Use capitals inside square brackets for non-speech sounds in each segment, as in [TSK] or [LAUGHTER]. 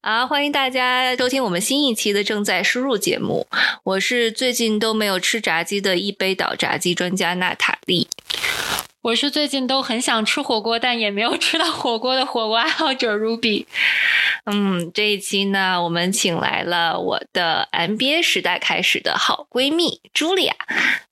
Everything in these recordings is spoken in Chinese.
啊，欢迎大家收听我们新一期的正在输入节目。我是最近都没有吃炸鸡的一杯倒炸鸡专家娜塔莉。我是最近都很想吃火锅，但也没有吃到火锅的火锅爱好者 Ruby。嗯，这一期呢，我们请来了我的 MBA 时代开始的好闺蜜 Julia。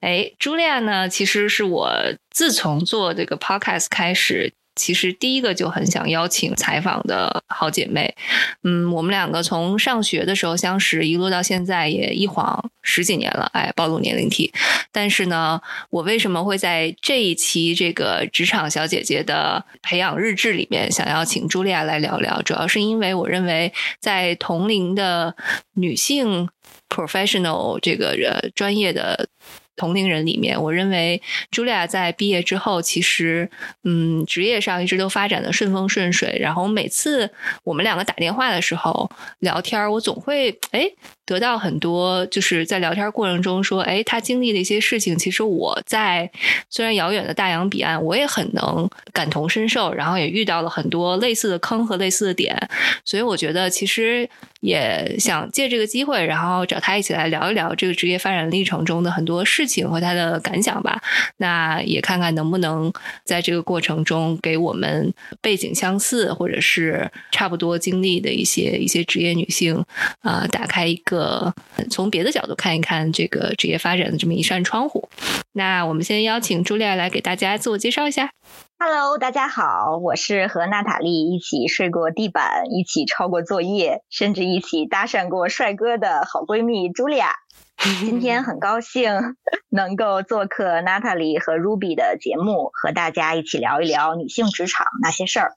哎，，Julia 呢，其实是我自从做这个 Podcast 开始。其实第一个就很想邀请采访的好姐妹，嗯，我们两个从上学的时候相识，一路到现在也一晃十几年了，哎，暴露年龄体。但是呢，我为什么会在这一期这个职场小姐姐的培养日志里面想要请茱莉亚来聊聊？主要是因为我认为在同龄的女性 professional 这个呃专业的。同龄人里面，我认为茱莉亚在毕业之后，其实嗯，职业上一直都发展的顺风顺水。然后每次我们两个打电话的时候聊天，我总会哎。得到很多，就是在聊天过程中说，哎，他经历的一些事情，其实我在虽然遥远的大洋彼岸，我也很能感同身受，然后也遇到了很多类似的坑和类似的点，所以我觉得其实也想借这个机会，然后找他一起来聊一聊这个职业发展历程中的很多事情和他的感想吧。那也看看能不能在这个过程中给我们背景相似或者是差不多经历的一些一些职业女性啊，打开一个。个从别的角度看一看这个职业发展的这么一扇窗户。那我们先邀请朱莉亚来给大家自我介绍一下。Hello，大家好，我是和娜塔莉一起睡过地板、一起抄过作业，甚至一起搭讪过帅哥的好闺蜜朱莉亚。[LAUGHS] 今天很高兴 [LAUGHS] 能够做客娜塔莉和 Ruby 的节目，和大家一起聊一聊女性职场那些事儿。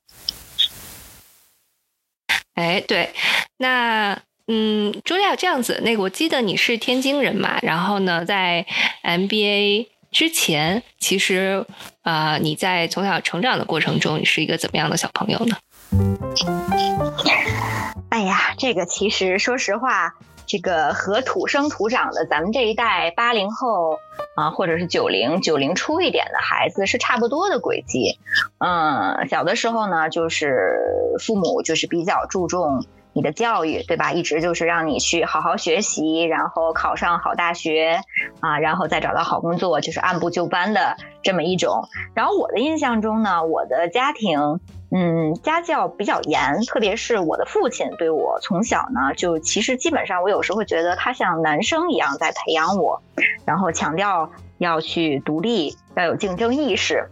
哎，对，那。嗯，朱莉亚这样子，那个我记得你是天津人嘛，然后呢，在 MBA 之前，其实啊，你在从小成长的过程中，你是一个怎么样的小朋友呢？哎呀，这个其实说实话，这个和土生土长的咱们这一代八零后啊，或者是九零九零初一点的孩子是差不多的轨迹。嗯，小的时候呢，就是父母就是比较注重。你的教育对吧？一直就是让你去好好学习，然后考上好大学啊，然后再找到好工作，就是按部就班的这么一种。然后我的印象中呢，我的家庭嗯家教比较严，特别是我的父亲对我从小呢就其实基本上我有时候会觉得他像男生一样在培养我，然后强调要去独立，要有竞争意识。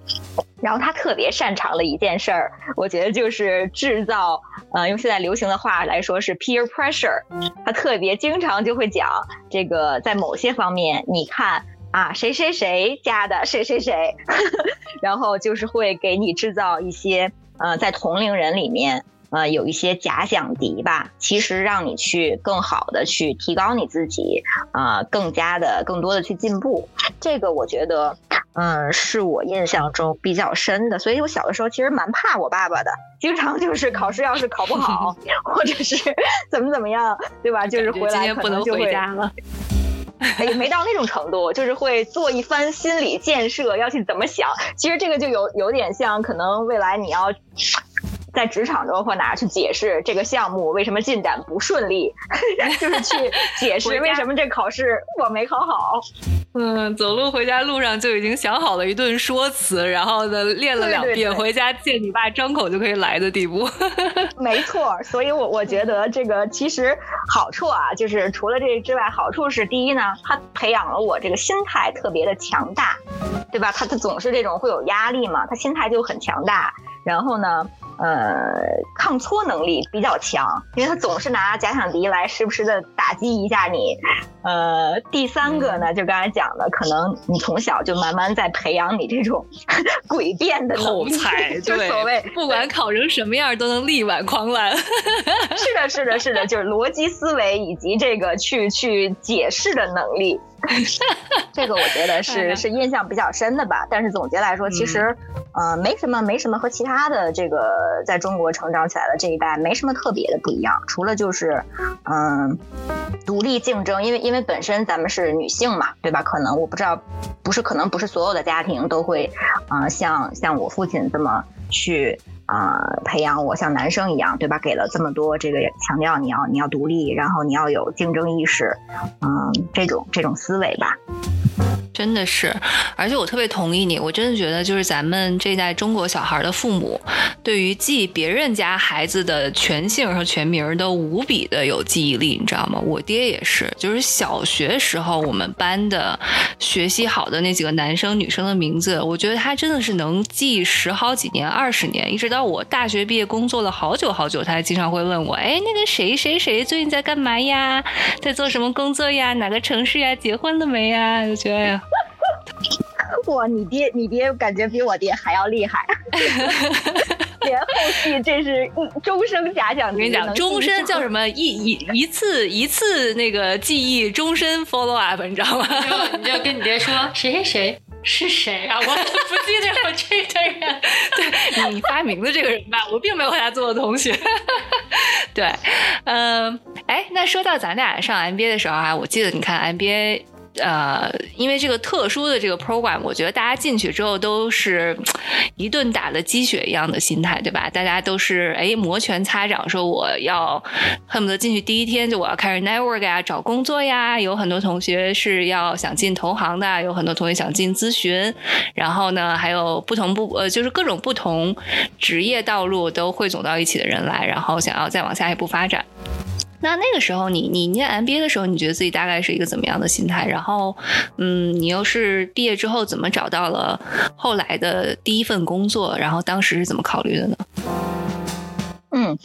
然后他特别擅长的一件事儿，我觉得就是制造，呃，用现在流行的话来说是 peer pressure。他特别经常就会讲这个，在某些方面，你看啊，谁谁谁家的谁谁谁，[LAUGHS] 然后就是会给你制造一些，呃，在同龄人里面。呃，有一些假想敌吧，其实让你去更好的去提高你自己，啊，更加的、更多的去进步。这个我觉得，嗯，是我印象中比较深的。所以我小的时候其实蛮怕我爸爸的，经常就是考试要是考不好，[LAUGHS] 或者是 [LAUGHS] 怎么怎么样，对吧？就是回来可能就会。也，没到那种程度，就是会做一番心理建设，要去怎么想。其实这个就有有点像，可能未来你要。在职场中或哪去解释这个项目为什么进展不顺利，就是去解释为什么这考试我没考好。嗯，走路回家路上就已经想好了一顿说辞，然后呢练了两遍，回家见你爸张口就可以来的地步。[LAUGHS] 没错，所以我我觉得这个其实好处啊，就是除了这之外，好处是第一呢，他培养了我这个心态特别的强大，对吧？他他总是这种会有压力嘛，他心态就很强大。然后呢？呃，抗挫能力比较强，因为他总是拿假想敌来时不时的打击一下你。呃，第三个呢，就刚才讲的，可能你从小就慢慢在培养你这种 [LAUGHS] 诡辩的口才，[LAUGHS] 就所谓不管考成什么样都能力挽狂澜。[LAUGHS] 是的，是的，是的，就是逻辑思维以及这个去去解释的能力。这个我觉得是是印象比较深的吧，但是总结来说，其实，呃，没什么没什么和其他的这个在中国成长起来的这一代没什么特别的不一样，除了就是，嗯，独立竞争，因为因为因为本身咱们是女性嘛，对吧？可能我不知道，不是可能不是所有的家庭都会，啊，像像我父亲这么去。啊培养我像男生一样，对吧？给了这么多这个强调你要你要独立，然后你要有竞争意识，嗯，这种这种思维吧。真的是，而且我特别同意你，我真的觉得就是咱们这代中国小孩的父母，对于记别人家孩子的全姓和全名都无比的有记忆力，你知道吗？我爹也是，就是小学时候我们班的学习好的那几个男生女生的名字，我觉得他真的是能记十好几年、二十年，一直到我大学毕业工作了好久好久，他还经常会问我，哎，那个谁谁谁最近在干嘛呀？在做什么工作呀？哪个城市呀？结婚了没呀？就觉得。[LAUGHS] 哇，你爹，你爹感觉比我爹还要厉害，[LAUGHS] 连后续这是一终生假想。我跟你讲，终身叫什么？一一一次一次那个记忆，终身 follow up，你知道吗？你就跟你爹说谁谁谁是谁啊？我不记得有这个人。[LAUGHS] 对你发明的这个人吧，我并没有和他做过同学。对，嗯，哎，那说到咱俩上 MBA 的时候啊，我记得你看 MBA。呃，因为这个特殊的这个 program，我觉得大家进去之后都是 [TSK] 一顿打了鸡血一样的心态，对吧？大家都是哎摩拳擦掌，说我要恨不得进去第一天就我要开始 network 呀，找工作呀。有很多同学是要想进投行的，有很多同学想进咨询，然后呢，还有不同不呃，就是各种不同职业道路都汇总到一起的人来，然后想要再往下一步发展。那那个时候，你你念 MBA 的时候，你觉得自己大概是一个怎么样的心态？然后，嗯，你又是毕业之后怎么找到了后来的第一份工作？然后当时是怎么考虑的呢？嗯，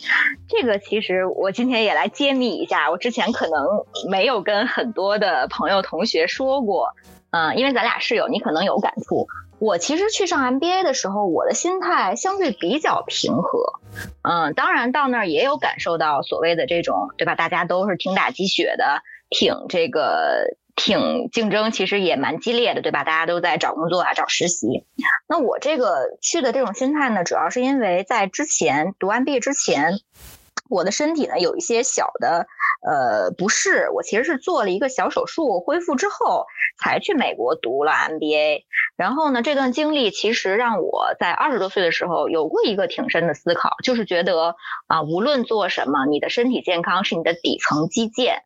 这个其实我今天也来揭秘一下，我之前可能没有跟很多的朋友同学说过，嗯，因为咱俩室友，你可能有感触。我其实去上 MBA 的时候，我的心态相对比较平和，嗯，当然到那儿也有感受到所谓的这种，对吧？大家都是挺打鸡血的，挺这个，挺竞争，其实也蛮激烈的，对吧？大家都在找工作啊，找实习。那我这个去的这种心态呢，主要是因为在之前读完毕业之前。我的身体呢有一些小的呃不适，我其实是做了一个小手术，恢复之后才去美国读了 MBA。然后呢，这段经历其实让我在二十多岁的时候有过一个挺深的思考，就是觉得啊，无论做什么，你的身体健康是你的底层基建，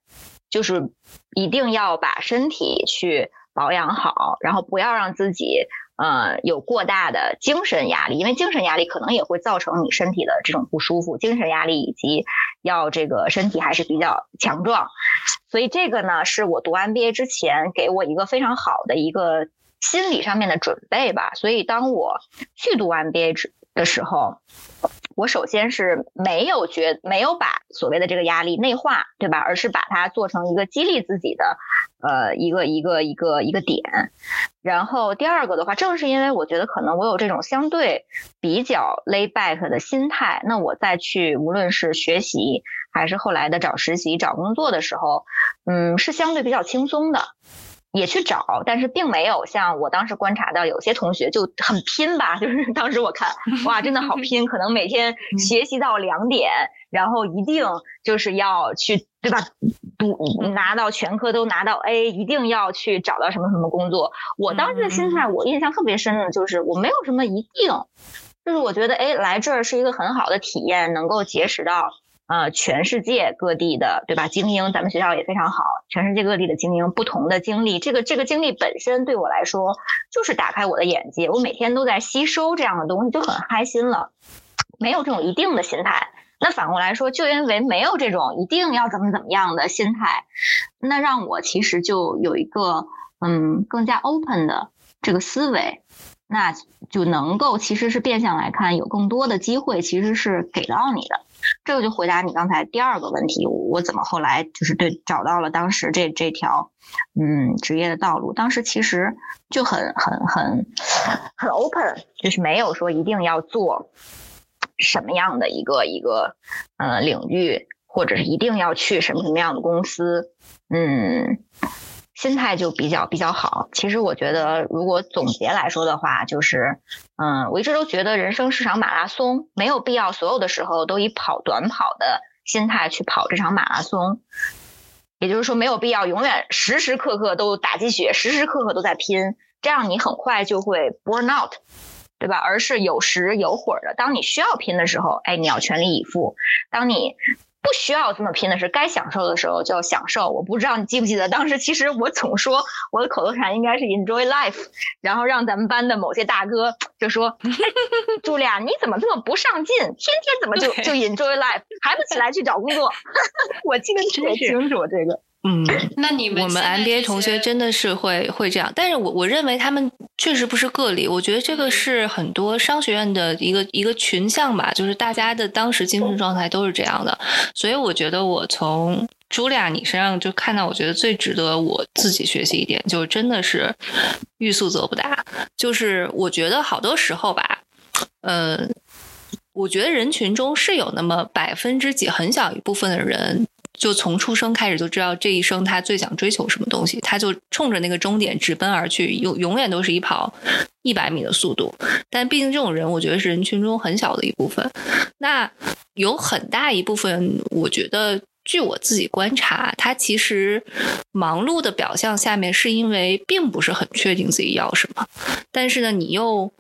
就是一定要把身体去保养好，然后不要让自己。呃，有过大的精神压力，因为精神压力可能也会造成你身体的这种不舒服。精神压力以及要这个身体还是比较强壮，所以这个呢是我读 MBA 之前给我一个非常好的一个心理上面的准备吧。所以当我去读 MBA 的时候。我首先是没有觉没有把所谓的这个压力内化，对吧？而是把它做成一个激励自己的，呃，一个一个一个一个点。然后第二个的话，正是因为我觉得可能我有这种相对比较 lay back 的心态，那我再去无论是学习还是后来的找实习、找工作的时候，嗯，是相对比较轻松的。也去找，但是并没有像我当时观察到有些同学就很拼吧，[LAUGHS] 就是当时我看哇，真的好拼，可能每天 [LAUGHS] 学习到两点，然后一定就是要去对吧，读拿到全科都拿到 A，一定要去找到什么什么工作。我当时的心态，我印象特别深的就是我没有什么一定，就是我觉得哎来这儿是一个很好的体验，能够结识到。呃，全世界各地的，对吧？精英，咱们学校也非常好。全世界各地的精英，不同的经历，这个这个经历本身对我来说就是打开我的眼界。我每天都在吸收这样的东西，就很开心了。没有这种一定的心态，那反过来说，就因为没有这种一定要怎么怎么样的心态，那让我其实就有一个嗯更加 open 的这个思维，那就能够其实是变相来看，有更多的机会其实是给到你的。这个就回答你刚才第二个问题，我怎么后来就是对找到了当时这这条嗯职业的道路？当时其实就很很很很 open，就是没有说一定要做什么样的一个一个呃领域，或者是一定要去什么什么样的公司，嗯。心态就比较比较好。其实我觉得，如果总结来说的话，就是，嗯，我一直都觉得人生是场马拉松，没有必要所有的时候都以跑短跑的心态去跑这场马拉松。也就是说，没有必要永远时时刻刻都打鸡血，时时刻刻都在拼，这样你很快就会 burn out。对吧？而是有时有会儿的。当你需要拼的时候，哎，你要全力以赴；当你不需要这么拼的是该享受的时候就要享受。我不知道你记不记得，当时其实我总说我的口头禅应该是 enjoy life，然后让咱们班的某些大哥就说：“ [LAUGHS] 朱莉亚，你怎么这么不上进？天天怎么就就 enjoy life，还不起来去找工作？” [LAUGHS] 我记得特别清楚这个。嗯，那你们我们 MBA 同学真的是会会这样，但是我我认为他们确实不是个例，我觉得这个是很多商学院的一个一个群像吧，就是大家的当时精神状态都是这样的，所以我觉得我从茱莉亚你身上就看到，我觉得最值得我自己学习一点，就是真的是欲速则不达，就是我觉得好多时候吧，呃，我觉得人群中是有那么百分之几很小一部分的人。就从出生开始就知道这一生他最想追求什么东西，他就冲着那个终点直奔而去，永永远都是一跑一百米的速度。但毕竟这种人，我觉得是人群中很小的一部分。那有很大一部分，我觉得据我自己观察，他其实忙碌的表象下面是因为并不是很确定自己要什么，但是呢，你又。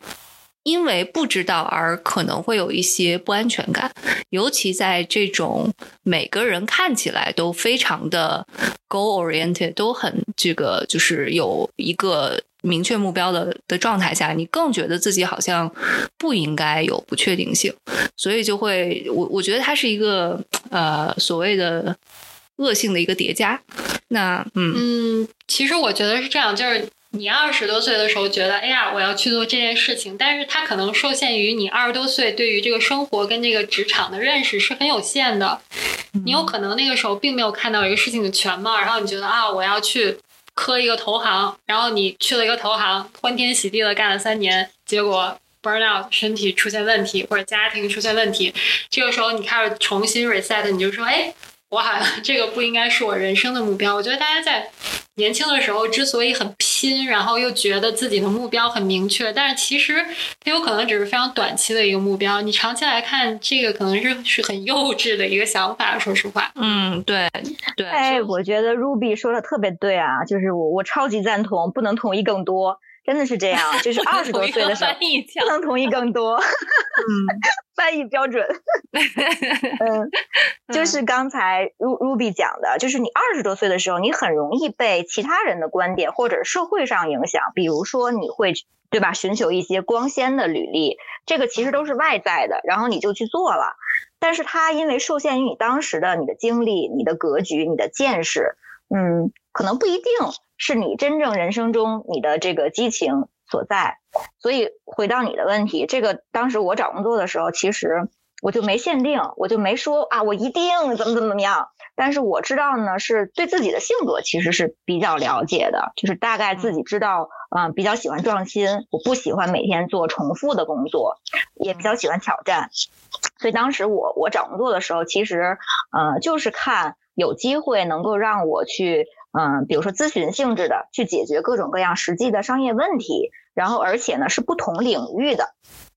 因为不知道而可能会有一些不安全感，尤其在这种每个人看起来都非常的 goal oriented，都很这个就是有一个明确目标的的状态下，你更觉得自己好像不应该有不确定性，所以就会我我觉得它是一个呃所谓的恶性的一个叠加。那嗯嗯，其实我觉得是这样，就是。你二十多岁的时候觉得，哎呀，我要去做这件事情，但是它可能受限于你二十多岁对于这个生活跟这个职场的认识是很有限的。你有可能那个时候并没有看到一个事情的全貌，然后你觉得啊，我要去磕一个投行，然后你去了一个投行，欢天喜地的干了三年，结果 burn out，身体出现问题或者家庭出现问题，这个时候你开始重新 reset，你就说，哎。我好像这个不应该是我人生的目标。我觉得大家在年轻的时候之所以很拼，然后又觉得自己的目标很明确，但是其实它有可能只是非常短期的一个目标。你长期来看，这个可能是是很幼稚的一个想法。说实话，嗯，对对。哎，我觉得 Ruby 说的特别对啊，就是我我超级赞同，不能同意更多。真的是这样，就是 [LAUGHS] 二十多岁的时候不能同意更多。嗯，[LAUGHS] 翻译标准。[LAUGHS] 嗯，就是刚才 Ruby 讲的，就是你二十多岁的时候，你很容易被其他人的观点或者社会上影响，比如说你会对吧，寻求一些光鲜的履历，这个其实都是外在的，然后你就去做了。但是它因为受限于你当时的你的经历、你的格局、你的见识，嗯，可能不一定。是你真正人生中你的这个激情所在，所以回到你的问题，这个当时我找工作的时候，其实我就没限定，我就没说啊，我一定怎么怎么怎么样。但是我知道呢，是对自己的性格其实是比较了解的，就是大概自己知道，嗯，比较喜欢创新，我不喜欢每天做重复的工作，也比较喜欢挑战。所以当时我我找工作的时候，其实，呃，就是看有机会能够让我去。嗯，比如说咨询性质的，去解决各种各样实际的商业问题，然后而且呢是不同领域的，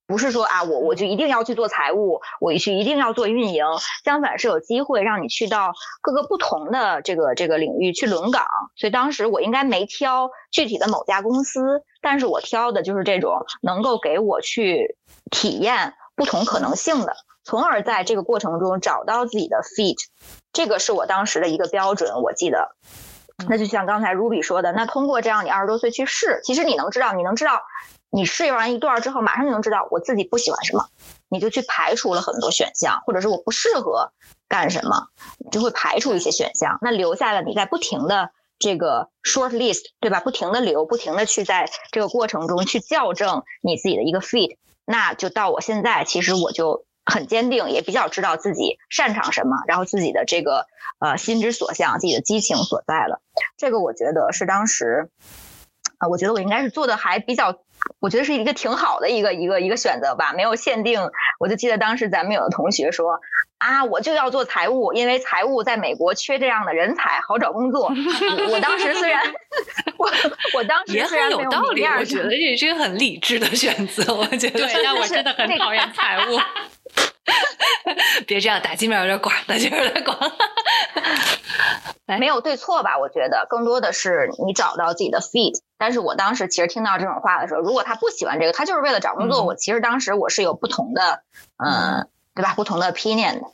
不是说啊我我就一定要去做财务，我去一定要做运营，相反是有机会让你去到各个不同的这个这个领域去轮岗。所以当时我应该没挑具体的某家公司，但是我挑的就是这种能够给我去体验不同可能性的，从而在这个过程中找到自己的 fit，这个是我当时的一个标准，我记得。那就像刚才 Ruby 说的，那通过这样你二十多岁去试，其实你能知道，你能知道，你试完一段之后，马上就能知道我自己不喜欢什么，你就去排除了很多选项，或者是我不适合干什么，就会排除一些选项，那留下了你在不停的这个 short list，对吧？不停的留，不停的去在这个过程中去校正你自己的一个 fit，那就到我现在，其实我就。很坚定，也比较知道自己擅长什么，然后自己的这个呃心之所向，自己的激情所在了。这个我觉得是当时啊，我觉得我应该是做的还比较，我觉得是一个挺好的一个一个一个选择吧，没有限定。我就记得当时咱们有的同学说啊，我就要做财务，因为财务在美国缺这样的人才，好找工作。[LAUGHS] 我当时虽然我我当时也很有道理，我觉得这是一个很理智的选择。我觉得，对但我真的很讨厌财务。[LAUGHS] [LAUGHS] 别这样，打击面有点广，打击面有点广。来没有对错吧？我觉得更多的是你找到自己的 feet。但是我当时其实听到这种话的时候，如果他不喜欢这个，他就是为了找工作，嗯我其实当时我是有不同的，嗯，对吧？不同的 opinion 的。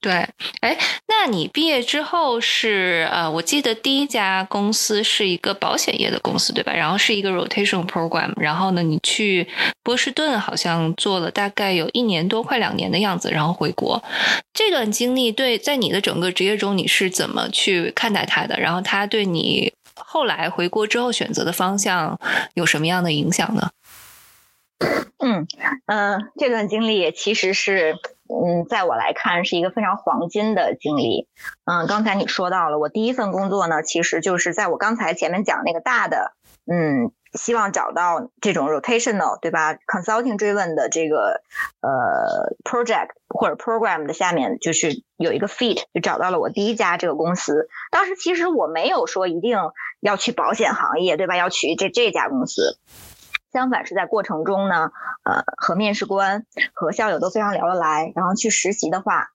对，哎，那你毕业之后是呃，我记得第一家公司是一个保险业的公司，对吧？然后是一个 rotation program，然后呢，你去波士顿好像做了大概有一年多，快两年的样子，然后回国。这段经历对在你的整个职业中你是怎么去看待它的？然后它对你后来回国之后选择的方向有什么样的影响呢？嗯嗯、呃这段经历也其实是，嗯，在我来看是一个非常黄金的经历。嗯，刚才你说到了，我第一份工作呢，其实就是在我刚才前面讲那个大的，嗯，希望找到这种 rotational 对吧，consulting driven 的这个呃 project 或者 program 的下面，就是有一个 fit，就找到了我第一家这个公司。当时其实我没有说一定要去保险行业，对吧？要去这这家公司。相反是在过程中呢，呃，和面试官和校友都非常聊得来，然后去实习的话，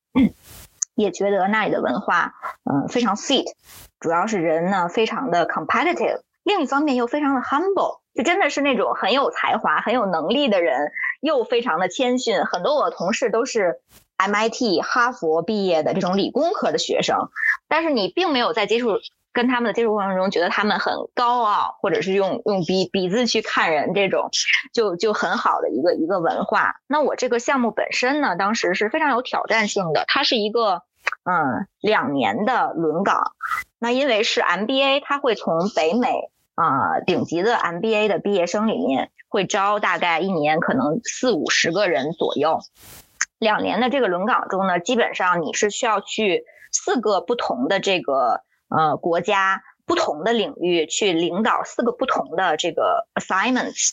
也觉得那里的文化，嗯、非常 fit，主要是人呢非常的 competitive，另一方面又非常的 humble，就真的是那种很有才华、很有能力的人，又非常的谦逊。很多我的同事都是 MIT、哈佛毕业的这种理工科的学生，但是你并没有在接触。跟他们的接触过程中，觉得他们很高傲，或者是用用鼻鼻子去看人，这种就就很好的一个一个文化。那我这个项目本身呢，当时是非常有挑战性的，它是一个嗯两年的轮岗。那因为是 MBA，它会从北美啊、顶级的 MBA 的毕业生里面会招大概一年可能四五十个人左右。两年的这个轮岗中呢，基本上你是需要去四个不同的这个呃国家不同的领域去领导四个不同的这个 assignments，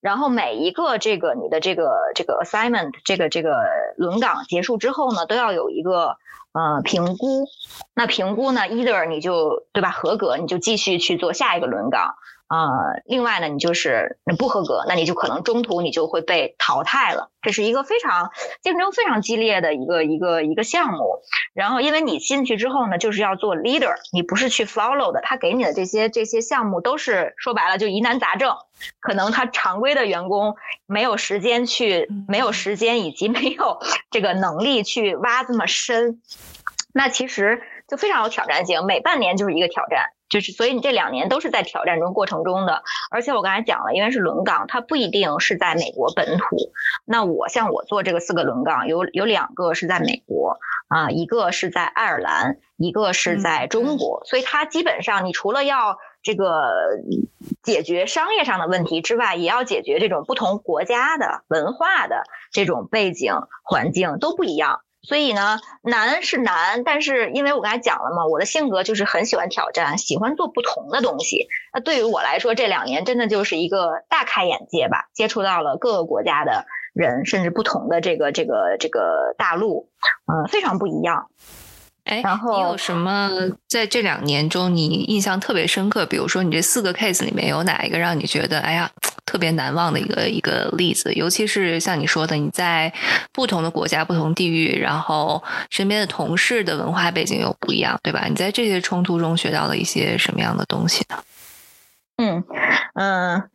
然后每一个这个你的这个这个 assignment 这个这个轮岗结束之后呢，都要有一个呃评估。那评估呢，either 你就对吧合格，你就继续去做下一个轮岗。呃，另外呢，你就是你不合格，那你就可能中途你就会被淘汰了。这是一个非常竞争非常激烈的一个一个一个项目。然后，因为你进去之后呢，就是要做 leader，你不是去 follow 的。他给你的这些这些项目都是说白了就疑难杂症，可能他常规的员工没有时间去，没有时间以及没有这个能力去挖这么深。那其实就非常有挑战性，每半年就是一个挑战。就是，所以你这两年都是在挑战中过程中的，而且我刚才讲了，因为是轮岗，它不一定是在美国本土。那我像我做这个四个轮岗，有有两个是在美国啊，一个是在爱尔兰，一个是在中国，所以它基本上你除了要这个解决商业上的问题之外，也要解决这种不同国家的文化的这种背景环境都不一样。所以呢，难是难，但是因为我刚才讲了嘛，我的性格就是很喜欢挑战，喜欢做不同的东西。那对于我来说，这两年真的就是一个大开眼界吧，接触到了各个国家的人，甚至不同的这个这个这个大陆，嗯、非常不一样。哎，然后你有什么在这两年中你印象特别深刻？比如说你这四个 case 里面有哪一个让你觉得哎呀特别难忘的一个一个例子？尤其是像你说的，你在不同的国家、不同地域，然后身边的同事的文化背景又不一样，对吧？你在这些冲突中学到了一些什么样的东西呢？嗯嗯，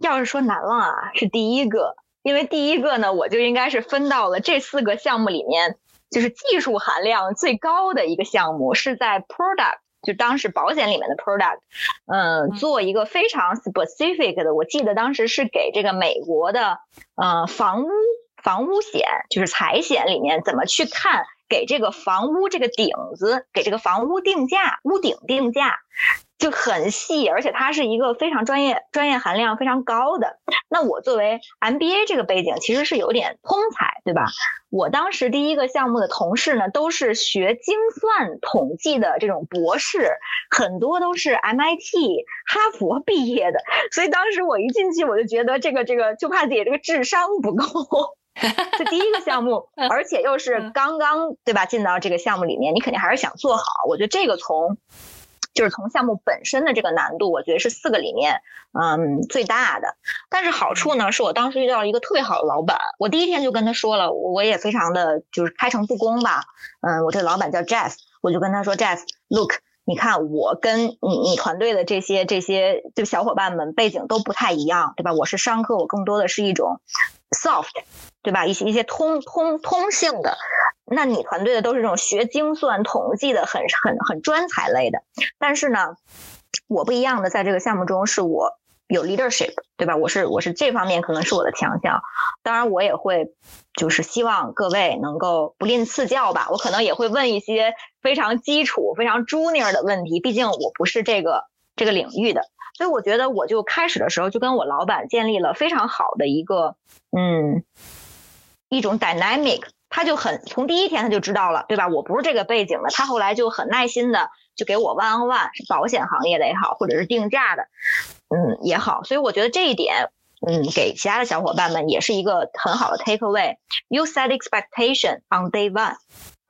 要是说难忘啊，是第一个，因为第一个呢，我就应该是分到了这四个项目里面，就是技术含量最高的一个项目，是在 product，就当时保险里面的 product，嗯，做一个非常 specific 的，我记得当时是给这个美国的呃房屋房屋险，就是财险里面怎么去看给这个房屋这个顶子，给这个房屋定价，屋顶定价。就很细，而且它是一个非常专业、专业含量非常高的。那我作为 MBA 这个背景，其实是有点通才，对吧？我当时第一个项目的同事呢，都是学精算统计的这种博士，很多都是 MIT、哈佛毕业的。所以当时我一进去，我就觉得这个这个，就怕自己这个智商不够。[LAUGHS] 这第一个项目，[LAUGHS] 而且又是刚刚对吧？进到这个项目里面，你肯定还是想做好。我觉得这个从就是从项目本身的这个难度，我觉得是四个里面，嗯，最大的。但是好处呢，是我当时遇到了一个特别好的老板，我第一天就跟他说了，我也非常的就是开诚布公吧，嗯，我这老板叫 Jeff，我就跟他说，Jeff，look。你看我跟你你团队的这些这些就小伙伴们背景都不太一样，对吧？我是商科，我更多的是一种 soft，对吧？一些一些通通通性的。那你团队的都是这种学精算统计的，很很很专才类的。但是呢，我不一样的，在这个项目中是我有 leadership，对吧？我是我是这方面可能是我的强项。当然，我也会就是希望各位能够不吝赐教吧。我可能也会问一些非常基础、非常 junior 的问题，毕竟我不是这个这个领域的。所以我觉得，我就开始的时候就跟我老板建立了非常好的一个嗯一种 dynamic。他就很从第一天他就知道了，对吧？我不是这个背景的。他后来就很耐心的就给我 one on one，是保险行业的也好，或者是定价的，嗯也好。所以我觉得这一点，嗯，给其他的小伙伴们也是一个很好的 take away。You set expectation on day one，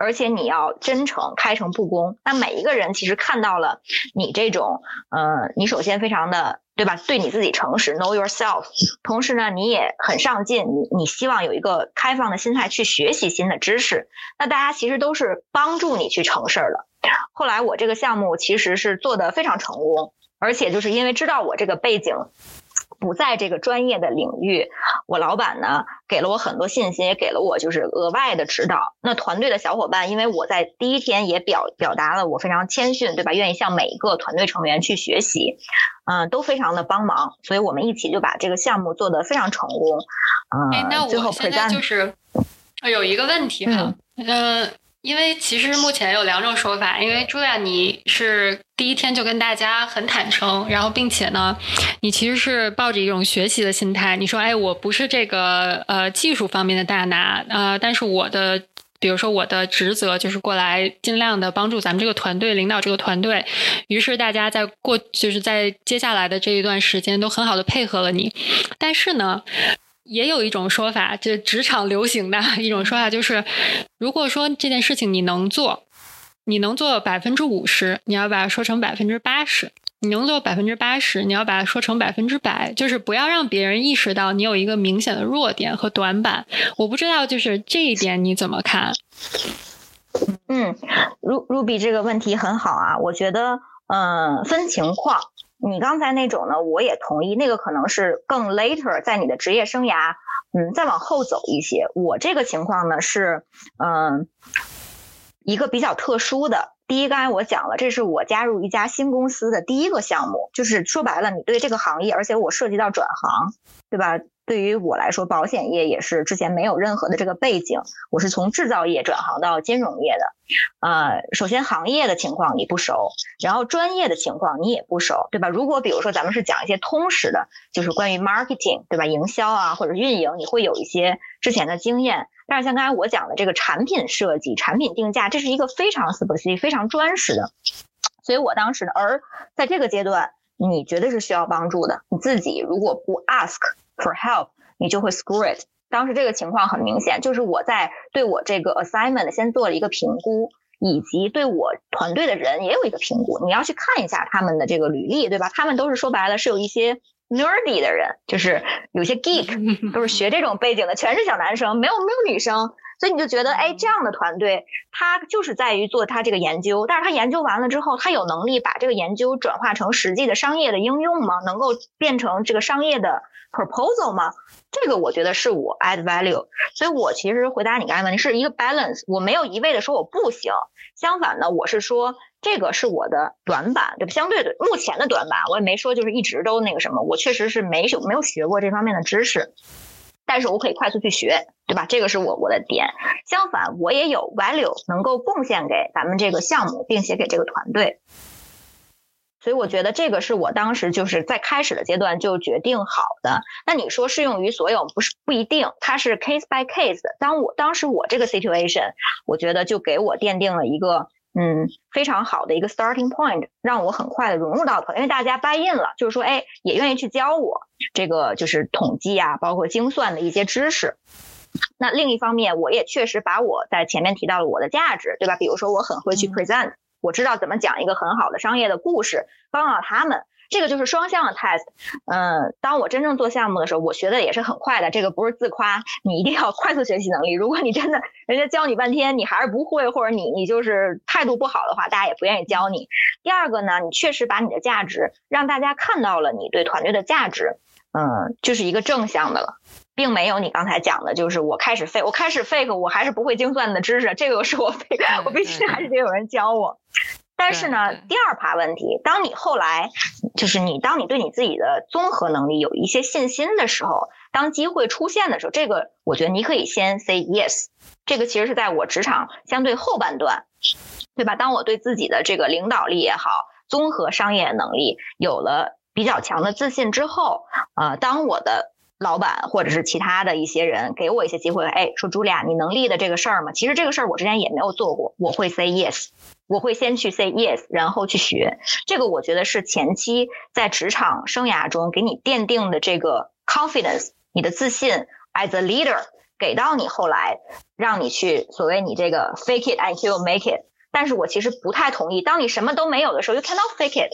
而且你要真诚、开诚布公。那每一个人其实看到了你这种，呃，你首先非常的。对吧？对你自己诚实，know yourself。同时呢，你也很上进，你你希望有一个开放的心态去学习新的知识。那大家其实都是帮助你去成事儿的。后来我这个项目其实是做的非常成功，而且就是因为知道我这个背景。不在这个专业的领域，我老板呢给了我很多信心，也给了我就是额外的指导。那团队的小伙伴，因为我在第一天也表表达了我非常谦逊，对吧？愿意向每一个团队成员去学习，嗯，都非常的帮忙，所以我们一起就把这个项目做得非常成功。嗯，那我现在就是有一个问题哈，嗯。因为其实目前有两种说法，因为朱亚你是第一天就跟大家很坦诚，然后并且呢，你其实是抱着一种学习的心态，你说，哎，我不是这个呃技术方面的大拿，呃，但是我的，比如说我的职责就是过来尽量的帮助咱们这个团队领导这个团队，于是大家在过就是在接下来的这一段时间都很好的配合了你，但是呢。也有一种说法，就职场流行的一种说法，就是如果说这件事情你能做，你能做百分之五十，你要把它说成百分之八十；你能做百分之八十，你要把它说成百分之百，就是不要让别人意识到你有一个明显的弱点和短板。我不知道，就是这一点你怎么看？嗯，Ru Ruby 这个问题很好啊，我觉得，嗯，分情况。你刚才那种呢，我也同意，那个可能是更 later 在你的职业生涯，嗯，再往后走一些。我这个情况呢是，嗯，一个比较特殊的。第一，刚才我讲了，这是我加入一家新公司的第一个项目，就是说白了，你对这个行业，而且我涉及到转行，对吧？对于我来说，保险业也是之前没有任何的这个背景，我是从制造业转行到金融业的。呃，首先行业的情况你不熟，然后专业的情况你也不熟，对吧？如果比如说咱们是讲一些通识的，就是关于 marketing，对吧？营销啊或者运营，你会有一些之前的经验。但是像刚才我讲的这个产品设计、产品定价，这是一个非常 specific、非常专实的。所以我当时呢，而在这个阶段，你绝对是需要帮助的。你自己如果不 ask。For help，你就会 screw it。当时这个情况很明显，就是我在对我这个 assignment 先做了一个评估，以及对我团队的人也有一个评估。你要去看一下他们的这个履历，对吧？他们都是说白了是有一些 nerdy 的人，就是有些 geek，[LAUGHS] 都是学这种背景的，全是小男生，没有没有女生。所以你就觉得，哎，这样的团队，他就是在于做他这个研究，但是他研究完了之后，他有能力把这个研究转化成实际的商业的应用吗？能够变成这个商业的 proposal 吗？这个我觉得是我 add value。所以我其实回答你刚才问题是一个 balance，我没有一味的说我不行，相反呢，我是说这个是我的短板，对吧？相对的目前的短板，我也没说就是一直都那个什么，我确实是没有没有学过这方面的知识。但是我可以快速去学，对吧？这个是我我的点。相反，我也有 value 能够贡献给咱们这个项目，并且给这个团队。所以我觉得这个是我当时就是在开始的阶段就决定好的。那你说适用于所有，不是不一定，它是 case by case。当我当时我这个 situation，我觉得就给我奠定了一个。嗯，非常好的一个 starting point，让我很快的融入到团，因为大家 buy in 了，就是说，哎，也愿意去教我这个就是统计啊，包括精算的一些知识。那另一方面，我也确实把我在前面提到了我的价值，对吧？比如说，我很会去 present，我知道怎么讲一个很好的商业的故事，帮到他们。这个就是双向的 test。嗯，当我真正做项目的时候，我学的也是很快的。这个不是自夸，你一定要快速学习能力。如果你真的人家教你半天，你还是不会，或者你你就是态度不好的话，大家也不愿意教你。第二个呢，你确实把你的价值让大家看到了，你对团队的价值，嗯，就是一个正向的了。并没有你刚才讲的，就是我开始 fake，我开始 fake，我还是不会精算的知识，这个是我 fake，我必须还是得有人教我。但是呢，第二趴问题，当你后来就是你，当你对你自己的综合能力有一些信心的时候，当机会出现的时候，这个我觉得你可以先 say yes。这个其实是在我职场相对后半段，对吧？当我对自己的这个领导力也好，综合商业能力有了比较强的自信之后，呃，当我的老板或者是其他的一些人给我一些机会，哎，说茱莉亚，你能力的这个事儿吗？其实这个事儿我之前也没有做过，我会 say yes，我会先去 say yes，然后去学。这个我觉得是前期在职场生涯中给你奠定的这个 confidence，你的自信 as a leader，给到你后来让你去所谓你这个 fake it until make it。但是我其实不太同意，当你什么都没有的时候，you cannot fake it，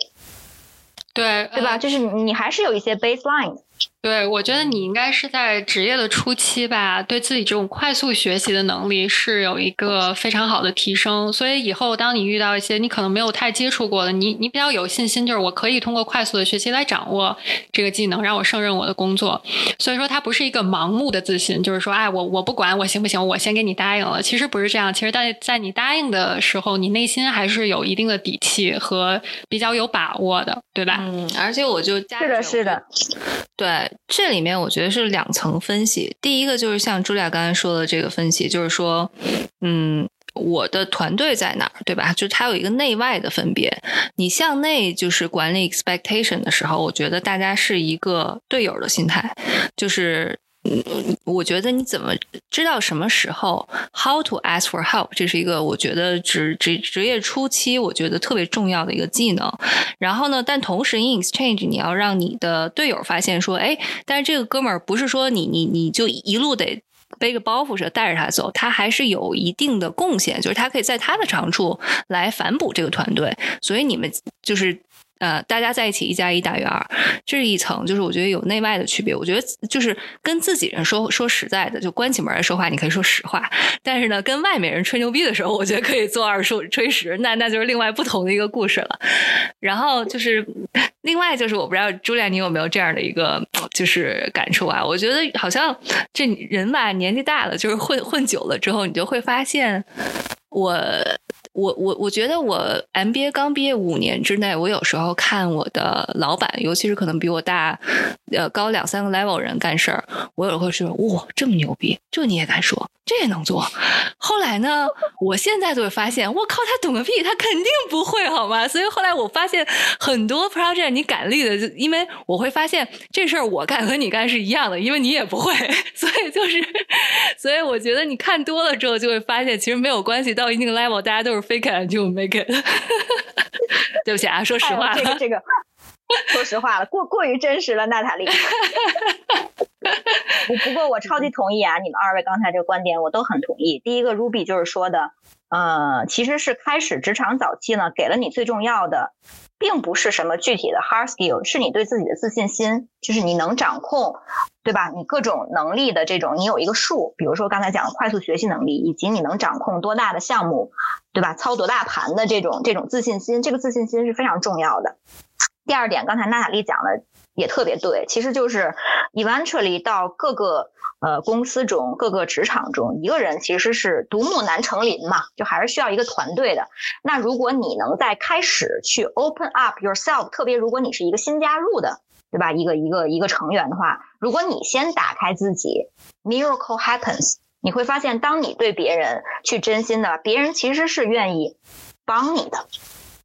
对对吧？就是你还是有一些 baseline。对，我觉得你应该是在职业的初期吧，对自己这种快速学习的能力是有一个非常好的提升。所以以后当你遇到一些你可能没有太接触过的，你你比较有信心，就是我可以通过快速的学习来掌握这个技能，让我胜任我的工作。所以说，它不是一个盲目的自信，就是说，哎，我我不管我行不行，我先给你答应了。其实不是这样，其实在在你答应的时候，你内心还是有一定的底气和比较有把握的，对吧？嗯，而且我就加是的，是的，对。对这里面我觉得是两层分析。第一个就是像朱莉亚刚才说的这个分析，就是说，嗯，我的团队在哪儿，对吧？就它有一个内外的分别。你向内就是管理 expectation 的时候，我觉得大家是一个队友的心态，就是。我觉得你怎么知道什么时候 how to ask for help，这是一个我觉得职职职业初期我觉得特别重要的一个技能。然后呢，但同时 in exchange，你要让你的队友发现说，哎，但是这个哥们儿不是说你你你就一路得背个包袱似的带着他走，他还是有一定的贡献，就是他可以在他的长处来反哺这个团队。所以你们就是。呃，大家在一起一加一大于二，这是一层，就是我觉得有内外的区别。我觉得就是跟自己人说说实在的，就关起门来说话，你可以说实话；但是呢，跟外面人吹牛逼的时候，我觉得可以做二说吹十，那那就是另外不同的一个故事了。然后就是另外就是，我不知道朱莉，你有没有这样的一个就是感触啊？我觉得好像这人吧，年纪大了，就是混混久了之后，你就会发现我。我我我觉得我 MBA 刚毕业五年之内，我有时候看我的老板，尤其是可能比我大呃高两三个 level 人干事儿，我有时候会说哇这么牛逼，这你也敢说，这也能做。后来呢，我现在就会发现，我靠，他懂个屁，他肯定不会好吗？所以后来我发现很多 project 你敢立的，就因为我会发现这事儿我干和你干是一样的，因为你也不会，[LAUGHS] 所以就是，所以我觉得你看多了之后就会发现，其实没有关系，到一定 level 大家都是。fake it 就 make it，[LAUGHS] 对不起啊，说实话，这个这个，[LAUGHS] [LAUGHS] 说实话了，过过于真实了，娜塔莉。[LAUGHS] 不不过我超级同意啊，你们二位刚才这个观点我都很同意。第一个，Ruby 就是说的，呃，其实是开始职场早期呢，给了你最重要的。并不是什么具体的 hard skill，是你对自己的自信心，就是你能掌控，对吧？你各种能力的这种，你有一个数，比如说刚才讲的快速学习能力，以及你能掌控多大的项目，对吧？操多大盘的这种这种自信心，这个自信心是非常重要的。第二点，刚才娜塔莉讲的也特别对，其实就是 eventually 到各个。呃，公司中各个职场中，一个人其实是独木难成林嘛，就还是需要一个团队的。那如果你能在开始去 open up yourself，特别如果你是一个新加入的，对吧？一个一个一个成员的话，如果你先打开自己，miracle happens，你会发现，当你对别人去真心的，别人其实是愿意帮你的。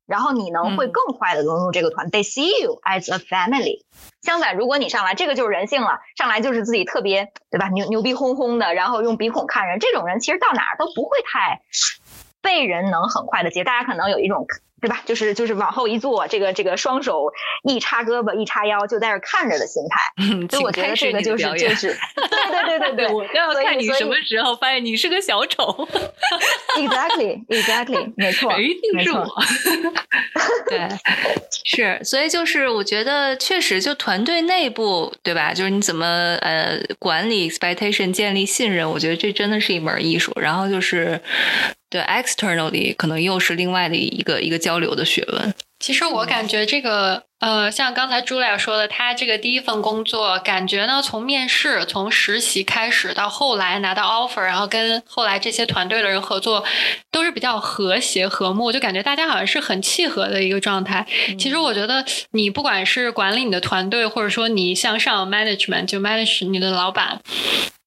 然后你能会更快的融入这个团队，see you as a family。相反，如果你上来，这个就是人性了，上来就是自己特别，对吧？牛牛逼哄哄的，然后用鼻孔看人，这种人其实到哪儿都不会太被人能很快的接。大家可能有一种对吧？就是就是往后一坐，这个这个双手一插胳膊一插腰，就在这看着的心态。所以我觉得这个就是就是对对对对对，我要看你什么时候发现你是个小丑。[LAUGHS] Exactly, [LAUGHS] exactly，没错，一定是我。[LAUGHS] 对，是，所以就是我觉得确实就团队内部，对吧？就是你怎么呃管理 expectation，建立信任，我觉得这真的是一门艺术。然后就是对 externally，可能又是另外的一个一个交流的学问。其实我感觉这个，呃，像刚才朱莉亚说的，他这个第一份工作，感觉呢，从面试、从实习开始，到后来拿到 offer，然后跟后来这些团队的人合作，都是比较和谐和睦，就感觉大家好像是很契合的一个状态。其实我觉得，你不管是管理你的团队，或者说你向上 management，就 manage 你的老板。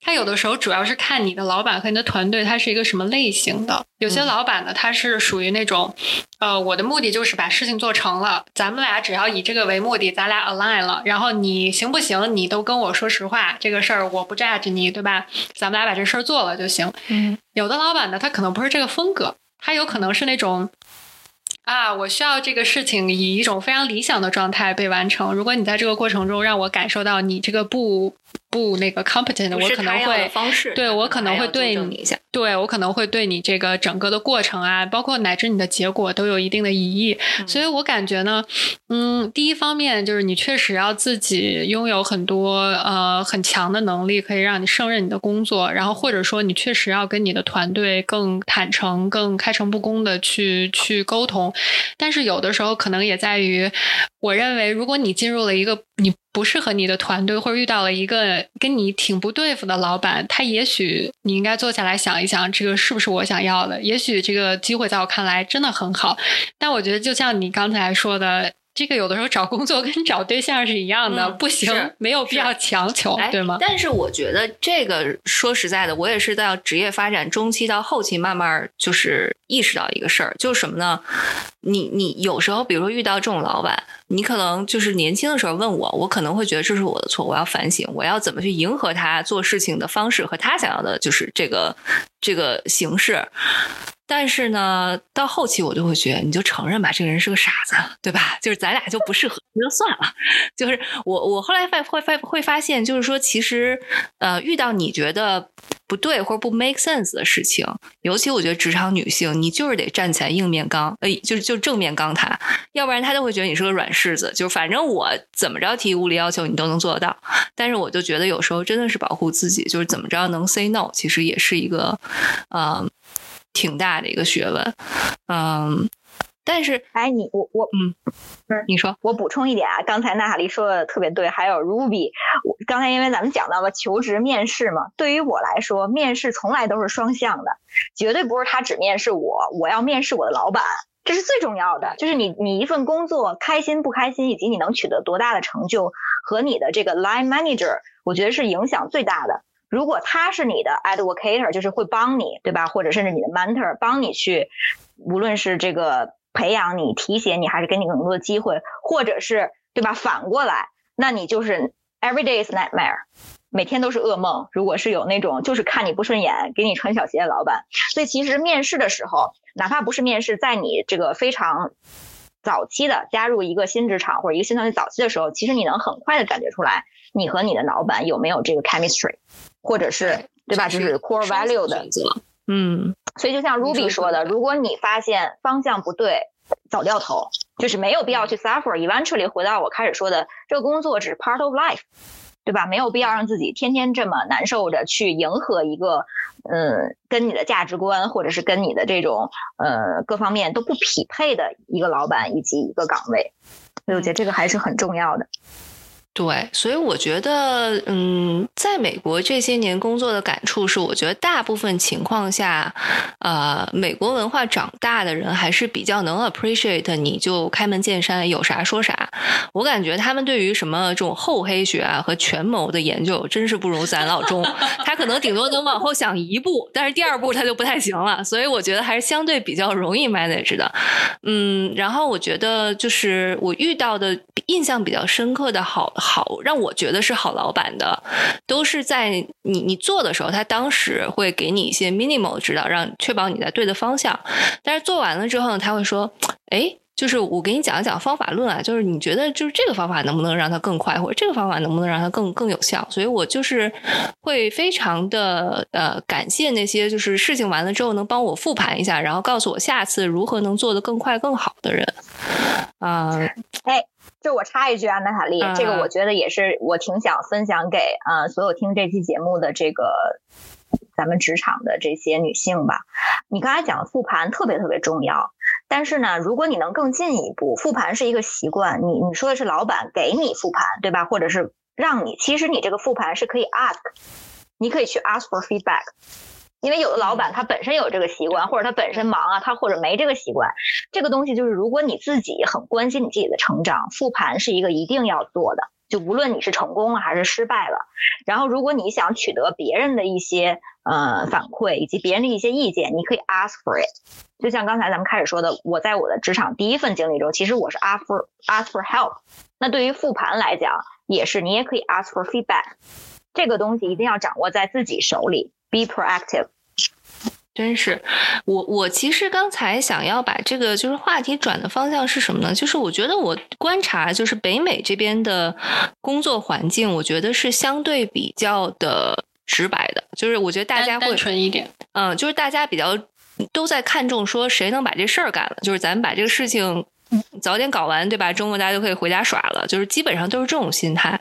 他有的时候主要是看你的老板和你的团队，他是一个什么类型的。有些老板呢，他是属于那种，呃，我的目的就是把事情做成了，咱们俩只要以这个为目的，咱俩 align 了，然后你行不行，你都跟我说实话，这个事儿我不 judge 你，对吧？咱们俩把这事儿做了就行。嗯，有的老板呢，他可能不是这个风格，他有可能是那种。啊，我需要这个事情以一种非常理想的状态被完成。如果你在这个过程中让我感受到你这个不不那个 competent，我可能会对我可能会对你，对我可能会对你这个整个的过程啊，包括乃至你的结果都有一定的疑义。所以我感觉呢，嗯，第一方面就是你确实要自己拥有很多呃很强的能力，可以让你胜任你的工作。然后或者说你确实要跟你的团队更坦诚、更开诚布公的去去沟通。但是有的时候可能也在于，我认为如果你进入了一个你不适合你的团队，或者遇到了一个跟你挺不对付的老板，他也许你应该坐下来想一想，这个是不是我想要的？也许这个机会在我看来真的很好，但我觉得就像你刚才说的。这个有的时候找工作跟找对象是一样的，不行，没有必要强求，对吗？但是我觉得这个说实在的，我也是到职业发展中期到后期，慢慢就是意识到一个事儿，就是什么呢？你你有时候，比如说遇到这种老板，你可能就是年轻的时候问我，我可能会觉得这是我的错，我要反省，我要怎么去迎合他做事情的方式和他想要的，就是这个这个形式。但是呢，到后期我就会觉得，你就承认吧，这个人是个傻子，对吧？就是咱俩就不适合，那就算了。就是我，我后来发会发会发现，就是说，其实呃，遇到你觉得不对或者不 make sense 的事情，尤其我觉得职场女性，你就是得站起来硬面刚，呃，就是就正面刚他，要不然他就会觉得你是个软柿子。就反正我怎么着提无理要求，你都能做得到。但是我就觉得有时候真的是保护自己，就是怎么着能 say no，其实也是一个呃。挺大的一个学问，嗯，但是，哎，你我我，嗯，你说，我补充一点啊，刚才娜塔莉说的特别对，还有 Ruby，刚才因为咱们讲到了求职面试嘛，对于我来说，面试从来都是双向的，绝对不是他只面试我，我要面试我的老板，这是最重要的，就是你你一份工作开心不开心，以及你能取得多大的成就，和你的这个 line manager，我觉得是影响最大的。如果他是你的 advocate，就是会帮你，对吧？或者甚至你的 mentor，帮你去，无论是这个培养你、提携你，还是给你更多的机会，或者是对吧？反过来，那你就是 every day is nightmare，每天都是噩梦。如果是有那种就是看你不顺眼、给你穿小鞋的老板，所以其实面试的时候，哪怕不是面试，在你这个非常早期的加入一个新职场或者一个新团队早期的时候，其实你能很快的感觉出来，你和你的老板有没有这个 chemistry。或者是对吧？就是 core value 的，嗯，所以就像 Ruby 说的，如果你发现方向不对，早掉头，就是没有必要去 suffer。Eventually 回到我开始说的，这个工作只是 part of life，对吧？没有必要让自己天天这么难受着去迎合一个，嗯，跟你的价值观或者是跟你的这种呃各方面都不匹配的一个老板以及一个岗位。所以我觉得这个还是很重要的。对，所以我觉得，嗯，在美国这些年工作的感触是，我觉得大部分情况下，呃，美国文化长大的人还是比较能 appreciate，你就开门见山，有啥说啥。我感觉他们对于什么这种厚黑学啊和权谋的研究，真是不如咱老钟。他可能顶多能往后想一步，但是第二步他就不太行了。所以我觉得还是相对比较容易 manage 的。嗯，然后我觉得就是我遇到的印象比较深刻的好。好，让我觉得是好老板的，都是在你你做的时候，他当时会给你一些 minimal 指导，让确保你在对的方向。但是做完了之后呢，他会说：“哎。”就是我给你讲一讲方法论啊，就是你觉得就是这个方法能不能让它更快，或者这个方法能不能让它更更有效？所以我就是会非常的呃感谢那些就是事情完了之后能帮我复盘一下，然后告诉我下次如何能做得更快更好的人啊。哎，就我插一句啊，娜塔莉，这个我觉得也是我挺想分享给啊所有听这期节目的这个咱们职场的这些女性吧。你刚才讲的复盘特别特别重要。但是呢，如果你能更进一步，复盘是一个习惯。你你说的是老板给你复盘，对吧？或者是让你，其实你这个复盘是可以 ask，你可以去 ask for feedback。因为有的老板他本身有这个习惯，或者他本身忙啊，他或者没这个习惯。这个东西就是，如果你自己很关心你自己的成长，复盘是一个一定要做的。就无论你是成功了还是失败了，然后如果你想取得别人的一些呃反馈以及别人的一些意见，你可以 ask for it。就像刚才咱们开始说的，我在我的职场第一份经历中，其实我是 ask for ask for help。那对于复盘来讲，也是你也可以 ask for feedback。这个东西一定要掌握在自己手里，be proactive。真是，我我其实刚才想要把这个就是话题转的方向是什么呢？就是我觉得我观察就是北美这边的工作环境，我觉得是相对比较的直白的，就是我觉得大家会纯一点，嗯，就是大家比较都在看重说谁能把这事儿干了，就是咱们把这个事情。早点搞完，对吧？周末大家就可以回家耍了，就是基本上都是这种心态。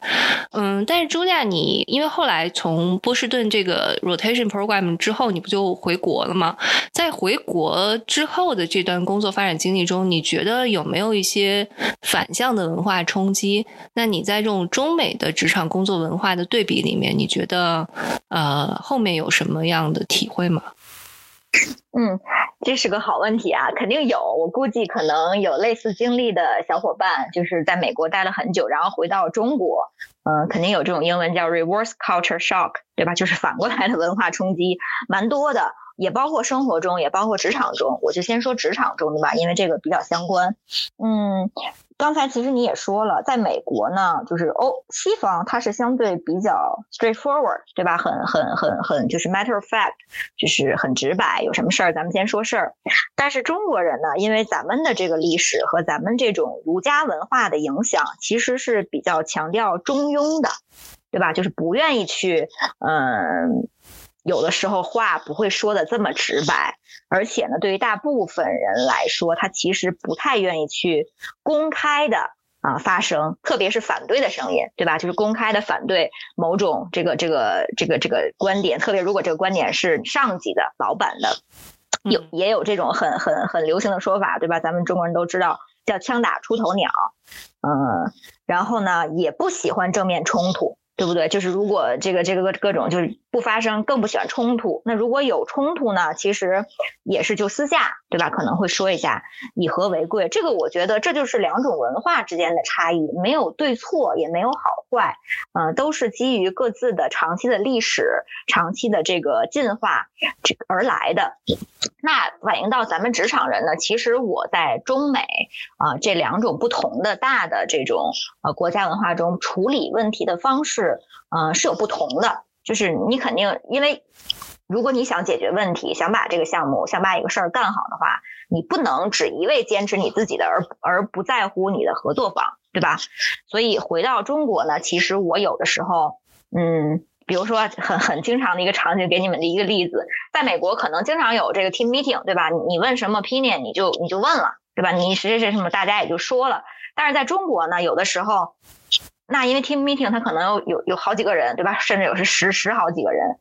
嗯，但是朱莉亚，你因为后来从波士顿这个 rotation program 之后，你不就回国了吗？在回国之后的这段工作发展经历中，你觉得有没有一些反向的文化冲击？那你在这种中美的职场工作文化的对比里面，你觉得呃后面有什么样的体会吗？[LAUGHS] 嗯，这是个好问题啊，肯定有。我估计可能有类似经历的小伙伴，就是在美国待了很久，然后回到中国，嗯，肯定有这种英文叫 reverse culture shock，对吧？就是反过来的文化冲击，蛮多的，也包括生活中，也包括职场中。我就先说职场中的吧，因为这个比较相关。嗯。刚才其实你也说了，在美国呢，就是欧西方它是相对比较 straightforward，对吧？很很很很就是 matter of fact，就是很直白，有什么事儿咱们先说事儿。但是中国人呢，因为咱们的这个历史和咱们这种儒家文化的影响，其实是比较强调中庸的，对吧？就是不愿意去嗯。有的时候话不会说的这么直白，而且呢，对于大部分人来说，他其实不太愿意去公开的啊发声，特别是反对的声音，对吧？就是公开的反对某种这个这个这个这个观点，特别如果这个观点是上级的老板的，有也有这种很很很流行的说法，对吧？咱们中国人都知道叫枪打出头鸟，嗯，然后呢，也不喜欢正面冲突。对不对？就是如果这个这个各各种就是不发生，更不喜欢冲突。那如果有冲突呢？其实也是就私下，对吧？可能会说一下以和为贵。这个我觉得这就是两种文化之间的差异，没有对错，也没有好坏，嗯，都是基于各自的长期的历史、长期的这个进化这而来的。那反映到咱们职场人呢？其实我在中美啊这两种不同的大的这种呃国家文化中处理问题的方式。嗯，是有不同的。就是你肯定，因为如果你想解决问题，想把这个项目，想把一个事儿干好的话，你不能只一味坚持你自己的，而而不在乎你的合作方，对吧？所以回到中国呢，其实我有的时候，嗯，比如说很很经常的一个场景，给你们的一个例子，在美国可能经常有这个 team meeting，对吧？你问什么 opinion，你就你就问了，对吧？你谁谁谁什么，大家也就说了。但是在中国呢，有的时候。那因为 team meeting 它可能有有有好几个人，对吧？甚至有是十十好几个人，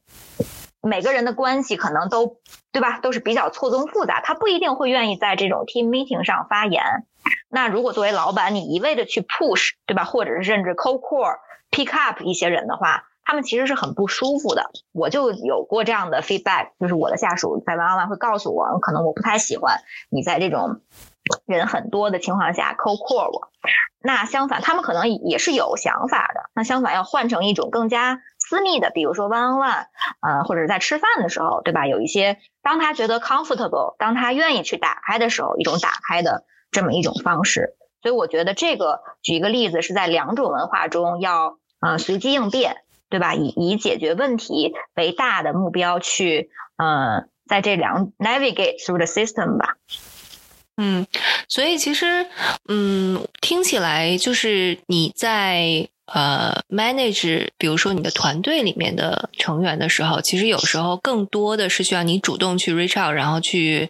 每个人的关系可能都对吧？都是比较错综复杂，他不一定会愿意在这种 team meeting 上发言。那如果作为老板，你一味的去 push，对吧？或者是甚至 co core pick up 一些人的话，他们其实是很不舒服的。我就有过这样的 feedback，就是我的下属在 one on one 会告诉我，可能我不太喜欢你在这种。人很多的情况下，co core 我，那相反，他们可能也是有想法的。那相反，要换成一种更加私密的，比如说 one on one，呃，或者是在吃饭的时候，对吧？有一些当他觉得 comfortable，当他愿意去打开的时候，一种打开的这么一种方式。所以我觉得这个举一个例子，是在两种文化中要呃随机应变，对吧？以以解决问题为大的目标去，呃，在这两 navigate through the system 吧。嗯，所以其实，嗯，听起来就是你在呃 manage，比如说你的团队里面的成员的时候，其实有时候更多的是需要你主动去 reach out，然后去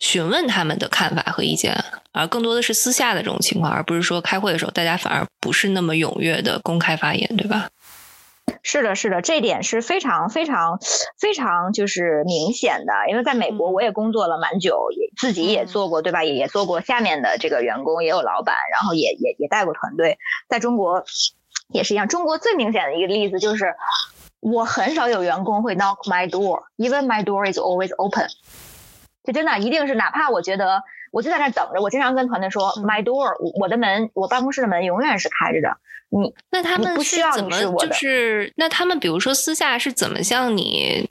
询问他们的看法和意见，而更多的是私下的这种情况，而不是说开会的时候大家反而不是那么踊跃的公开发言，对吧？是的，是的，这点是非常非常非常就是明显的，因为在美国我也工作了蛮久，也自己也做过，对吧？也也做过下面的这个员工，也有老板，然后也也也带过团队。在中国也是一样，中国最明显的一个例子就是，我很少有员工会 knock my door，even my door is always open。就真的一定是，哪怕我觉得。我就在那等着。我经常跟团队说，My door，我的门，我办公室的门永远是开着的。你那他们不需要怎么就是那他们比如说私下是怎么向你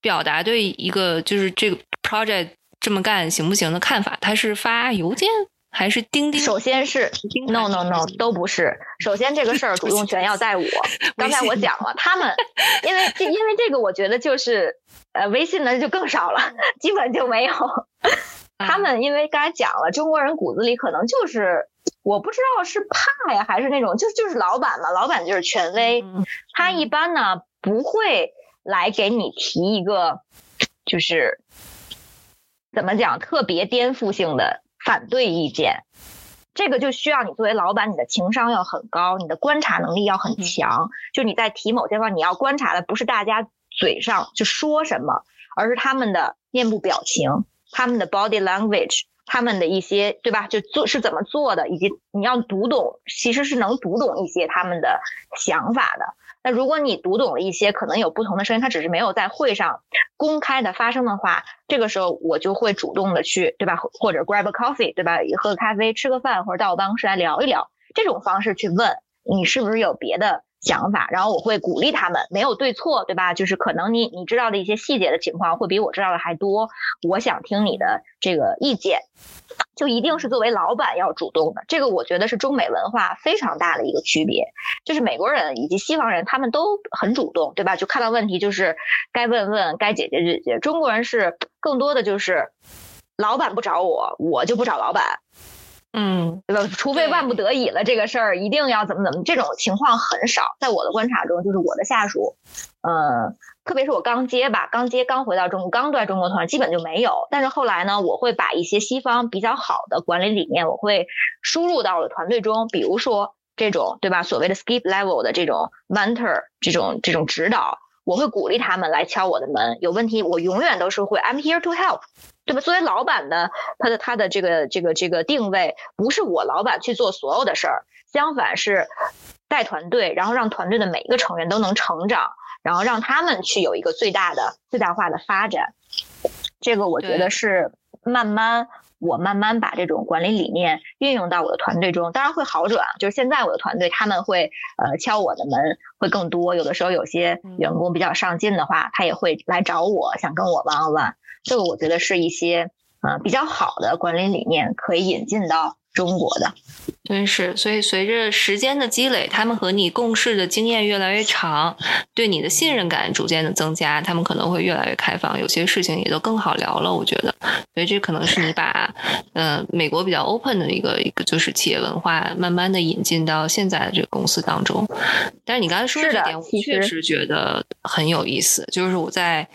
表达对一个就是这个 project 这么干行不行的看法？他是发邮件还是钉钉？首先是 No No No 都不是。首先这个事儿主动权要在我。[LAUGHS] 刚才我讲了，他们 [LAUGHS] 因为这因为这个，我觉得就是呃微信呢就更少了，基本就没有。他们因为刚才讲了，中国人骨子里可能就是，我不知道是怕呀，还是那种就就是老板嘛，老板就是权威，他一般呢不会来给你提一个，就是怎么讲特别颠覆性的反对意见，这个就需要你作为老板，你的情商要很高，你的观察能力要很强，就你在提某些方，你要观察的不是大家嘴上就说什么，而是他们的面部表情。他们的 body language，他们的一些对吧？就做是怎么做的，以及你要读懂，其实是能读懂一些他们的想法的。那如果你读懂了一些，可能有不同的声音，他只是没有在会上公开的发生的话，这个时候我就会主动的去对吧？或者 grab a coffee 对吧？喝个咖啡，吃个饭，或者到我办公室来聊一聊，这种方式去问你是不是有别的。想法，然后我会鼓励他们，没有对错，对吧？就是可能你你知道的一些细节的情况会比我知道的还多，我想听你的这个意见，就一定是作为老板要主动的。这个我觉得是中美文化非常大的一个区别，就是美国人以及西方人他们都很主动，对吧？就看到问题就是该问问，该解决解决。中国人是更多的就是老板不找我，我就不找老板。嗯，对吧？除非万不得已了，这个事儿一定要怎么怎么，这种情况很少。在我的观察中，就是我的下属，呃，特别是我刚接吧，刚接刚回到中国，刚在中国团，基本就没有。但是后来呢，我会把一些西方比较好的管理理念，我会输入到了团队中，比如说这种，对吧？所谓的 skip level 的这种 mentor，这种这种指导，我会鼓励他们来敲我的门，有问题我永远都是会 I'm here to help。对吧？作为老板呢，他的他的这个这个这个定位，不是我老板去做所有的事儿，相反是带团队，然后让团队的每一个成员都能成长，然后让他们去有一个最大的最大化的发展。这个我觉得是慢慢我慢慢把这种管理理念运用到我的团队中，当然会好转。就是现在我的团队他们会呃敲我的门会更多，有的时候有些员工比较上进的话，他也会来找我，想跟我玩玩。这个我觉得是一些呃比较好的管理理念，可以引进到中国的。真是，所以随着时间的积累，他们和你共事的经验越来越长，对你的信任感逐渐的增加，他们可能会越来越开放，有些事情也都更好聊了。我觉得，所以这可能是你把呃美国比较 open 的一个一个就是企业文化，慢慢的引进到现在的这个公司当中。但是你刚才说的这点，我确实觉得很有意思，就是我在。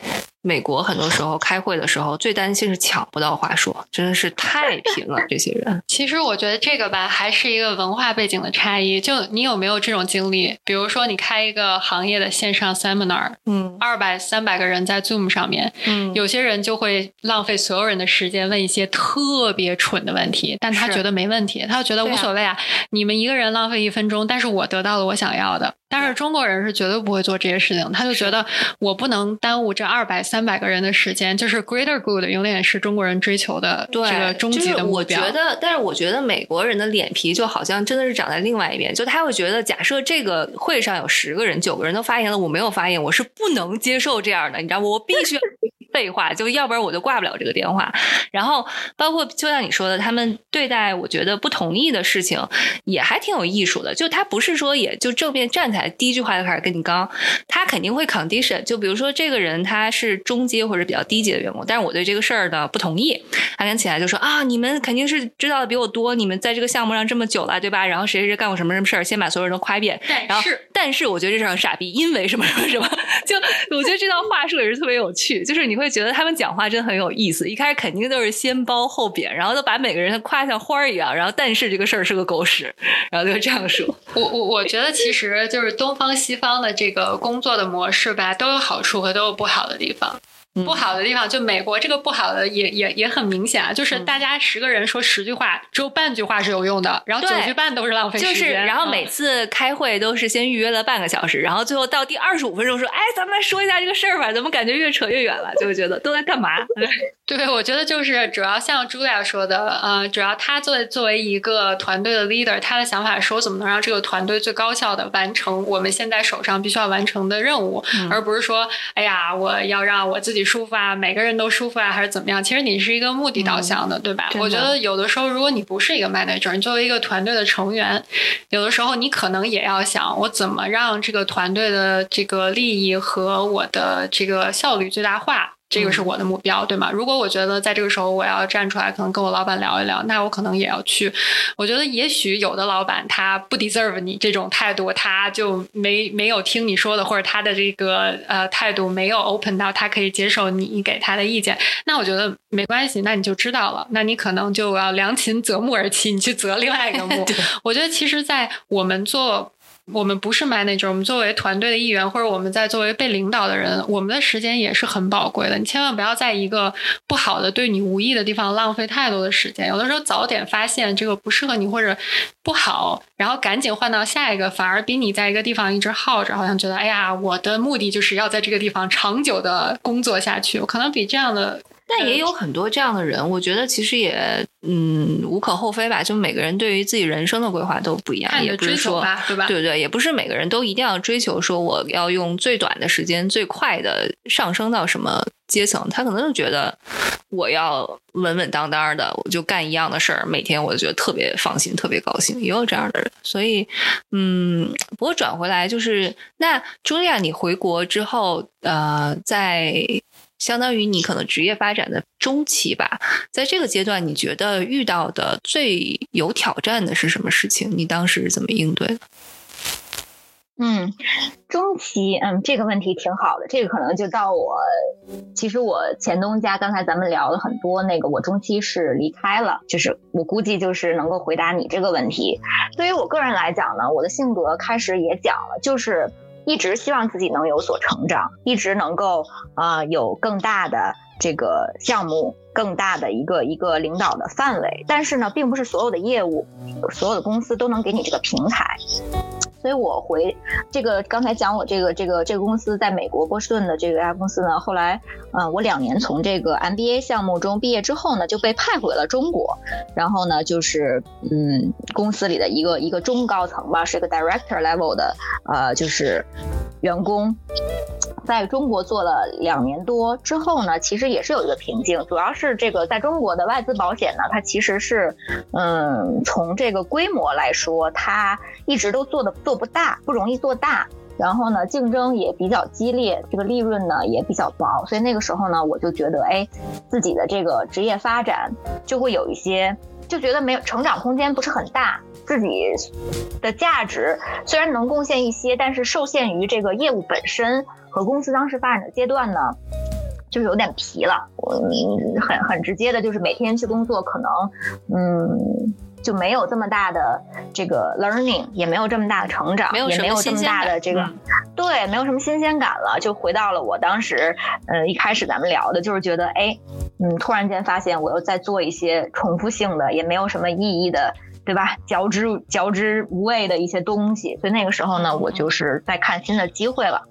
美国很多时候开会的时候，最担心是抢不到话说，真的是太拼了。这些人，[LAUGHS] 其实我觉得这个吧，还是一个文化背景的差异。就你有没有这种经历？比如说，你开一个行业的线上 seminar，嗯，二百、三百个人在 Zoom 上面，嗯，有些人就会浪费所有人的时间，问一些特别蠢的问题，但他觉得没问题，他就觉得无所谓啊。你们一个人浪费一分钟，但是我得到了我想要的。但是中国人是绝对不会做这些事情，他就觉得我不能耽误这二百三百个人的时间，就是 greater good 永远是中国人追求的这个终极的目标。我觉得，但是我觉得美国人的脸皮就好像真的是长在另外一边，就他会觉得，假设这个会上有十个人，九个人都发言了，我没有发言，我是不能接受这样的，你知道吗？我必须。[LAUGHS] 废话，就要不然我就挂不了这个电话。然后包括就像你说的，他们对待我觉得不同意的事情也还挺有艺术的。就他不是说也就正面站起来，第一句话就开始跟你刚，他肯定会 condition。就比如说这个人他是中阶或者比较低级的员工，但是我对这个事儿呢不同意，他跟起来就说啊，你们肯定是知道的比我多，你们在这个项目上这么久了，对吧？然后谁谁谁干过什么什么事儿，先把所有人都夸一遍。然后是，但是我觉得这事儿很傻逼，因为什么什么什么，就我觉得这套话术也是特别有趣，就是你会就觉得他们讲话真的很有意思。一开始肯定都是先褒后贬，然后都把每个人夸像花儿一样，然后但是这个事儿是个狗屎，然后就这样说。我我我觉得其实就是东方西方的这个工作的模式吧，都有好处和都有不好的地方。不好的地方，就美国这个不好的也也也很明显啊，就是大家十个人说十句话，只有半句话是有用的，然后九句半都是浪费时间。就是，然后每次开会都是先预约了半个小时，然后最后到第二十五分钟说：“哎，咱们来说一下这个事儿吧。”怎么感觉越扯越远了？就会觉得都在干嘛？[LAUGHS] 对，我觉得就是主要像朱莉亚说的，呃，主要他作为作为一个团队的 leader，他的想法是我怎么能让这个团队最高效的完成我们现在手上必须要完成的任务，而不是说，哎呀，我要让我自己舒服啊，每个人都舒服啊，还是怎么样？其实你是一个目的导向的，对吧？我觉得有的时候，如果你不是一个 manager，你作为一个团队的成员，有的时候你可能也要想，我怎么让这个团队的这个利益和我的这个效率最大化。这个是我的目标，对吗？如果我觉得在这个时候我要站出来，可能跟我老板聊一聊，那我可能也要去。我觉得也许有的老板他不 deserve 你这种态度，他就没没有听你说的，或者他的这个呃态度没有 open 到他可以接受你给他的意见。那我觉得没关系，那你就知道了。那你可能就要良禽择木而栖，你去择另外一个木。[LAUGHS] 我觉得其实，在我们做。我们不是 manager，我们作为团队的一员，或者我们在作为被领导的人，我们的时间也是很宝贵的。你千万不要在一个不好的、对你无益的地方浪费太多的时间。有的时候早点发现这个不适合你或者不好，然后赶紧换到下一个，反而比你在一个地方一直耗着，好像觉得哎呀，我的目的就是要在这个地方长久的工作下去，可能比这样的。但也有很多这样的人，我觉得其实也嗯无可厚非吧。就每个人对于自己人生的规划都不一样，也不是说对吧？对对，也不是每个人都一定要追求说我要用最短的时间最快的上升到什么阶层。他可能就觉得我要稳稳当当的，我就干一样的事儿，每天我就觉得特别放心，特别高兴。也有这样的人，所以嗯，不过转回来就是那茱莉亚，你回国之后呃，在。相当于你可能职业发展的中期吧，在这个阶段，你觉得遇到的最有挑战的是什么事情？你当时怎么应对的？嗯，中期，嗯，这个问题挺好的。这个可能就到我，其实我前东家刚才咱们聊了很多，那个我中期是离开了，就是我估计就是能够回答你这个问题。对于我个人来讲呢，我的性格开始也讲了，就是。一直希望自己能有所成长，一直能够啊有更大的这个项目，更大的一个一个领导的范围。但是呢，并不是所有的业务，所有的公司都能给你这个平台。所以我回这个刚才讲我这个这个这个公司在美国波士顿的这个家公司呢，后来呃我两年从这个 MBA 项目中毕业之后呢，就被派回了中国，然后呢就是嗯公司里的一个一个中高层吧，是一个 director level 的呃就是员工。在中国做了两年多之后呢，其实也是有一个瓶颈，主要是是这个在中国的外资保险呢，它其实是，嗯，从这个规模来说，它一直都做的做不大，不容易做大，然后呢，竞争也比较激烈，这个利润呢也比较薄，所以那个时候呢，我就觉得，哎，自己的这个职业发展就会有一些，就觉得没有成长空间不是很大。自己的价值虽然能贡献一些，但是受限于这个业务本身和公司当时发展的阶段呢，就是有点疲了。我很很直接的，就是每天去工作，可能嗯就没有这么大的这个 learning，也没有这么大的成长，也没有这么大的这个对，没有什么新鲜感了，就回到了我当时呃一开始咱们聊的，就是觉得哎嗯突然间发现我又在做一些重复性的，也没有什么意义的。对吧？嚼之嚼之无味的一些东西，所以那个时候呢，我就是在看新的机会了。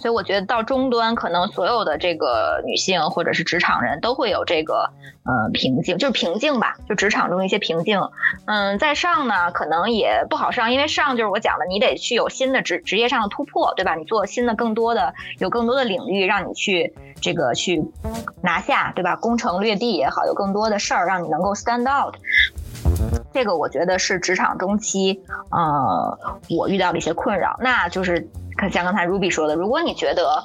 所以我觉得到终端，可能所有的这个女性或者是职场人都会有这个呃瓶颈，就是瓶颈吧，就职场中一些瓶颈。嗯，在上呢，可能也不好上，因为上就是我讲的，你得去有新的职职业上的突破，对吧？你做新的更多的有更多的领域让你去这个去拿下，对吧？攻城略地也好，有更多的事儿让你能够 stand out。这个我觉得是职场中期，呃，我遇到的一些困扰，那就是像刚才 Ruby 说的，如果你觉得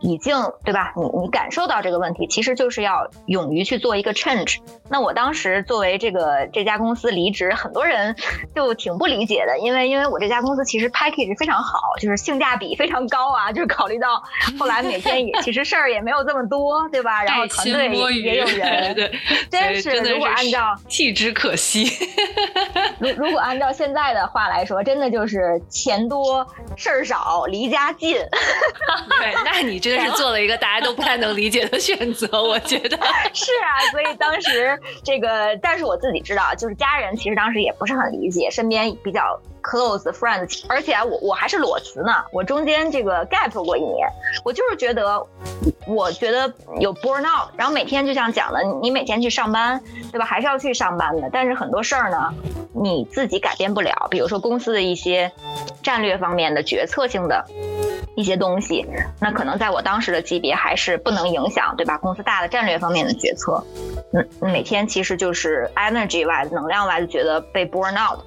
已经对吧，你你感受到这个问题，其实就是要勇于去做一个 change。那我当时作为这个这家公司离职，很多人就挺不理解的，因为因为我这家公司其实 package 非常好，就是性价比非常高啊，就是考虑到后来每天也 [LAUGHS] 其实事儿也没有这么多，对吧？然后团队也有人，对，真是如果按照 [LAUGHS] 弃之可惜。如如果按照现在的话来说，真的就是钱多事儿少，离家近。对，那你真的是做了一个大家都不太能理解的选择，[LAUGHS] 我觉得是啊。所以当时这个，但是我自己知道，就是家人其实当时也不是很理解，身边比较。Close friends，而且我我还是裸辞呢，我中间这个 gap 过一年，我就是觉得，我觉得有 burn out，然后每天就像讲的，你每天去上班，对吧？还是要去上班的，但是很多事儿呢，你自己改变不了，比如说公司的一些战略方面的决策性的。一些东西，那可能在我当时的级别还是不能影响，对吧？公司大的战略方面的决策，嗯，每天其实就是 energy wise 能量 wise 觉得被 burn out，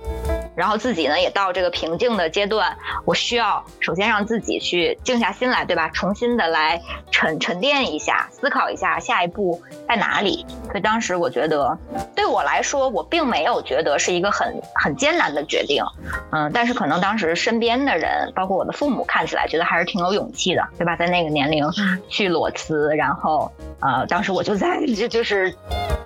然后自己呢也到这个平静的阶段，我需要首先让自己去静下心来，对吧？重新的来沉沉淀一下，思考一下下一步在哪里。所以当时我觉得，对我来说，我并没有觉得是一个很很艰难的决定，嗯，但是可能当时身边的人，包括我的父母，看起来觉得还。还是挺有勇气的，对吧？在那个年龄去裸辞，然后呃，当时我就在就就是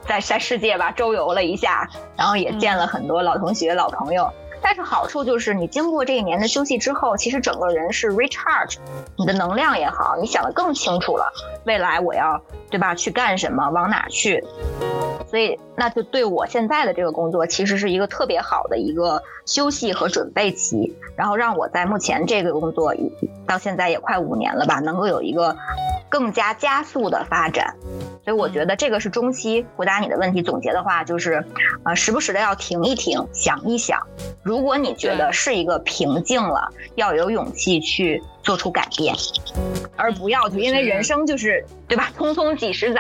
在在世界吧周游了一下，然后也见了很多老同学、老朋友。但是好处就是，你经过这一年的休息之后，其实整个人是 recharge，你的能量也好，你想的更清楚了。未来我要对吧？去干什么？往哪去？所以，那就对我现在的这个工作，其实是一个特别好的一个休息和准备期，然后让我在目前这个工作到现在也快五年了吧，能够有一个更加加速的发展。所以，我觉得这个是中期回答你的问题。总结的话就是，呃，时不时的要停一停，想一想，如果你觉得是一个瓶颈了，要有勇气去做出改变，而不要去因为人生就是对吧，[LAUGHS] 匆匆几十载。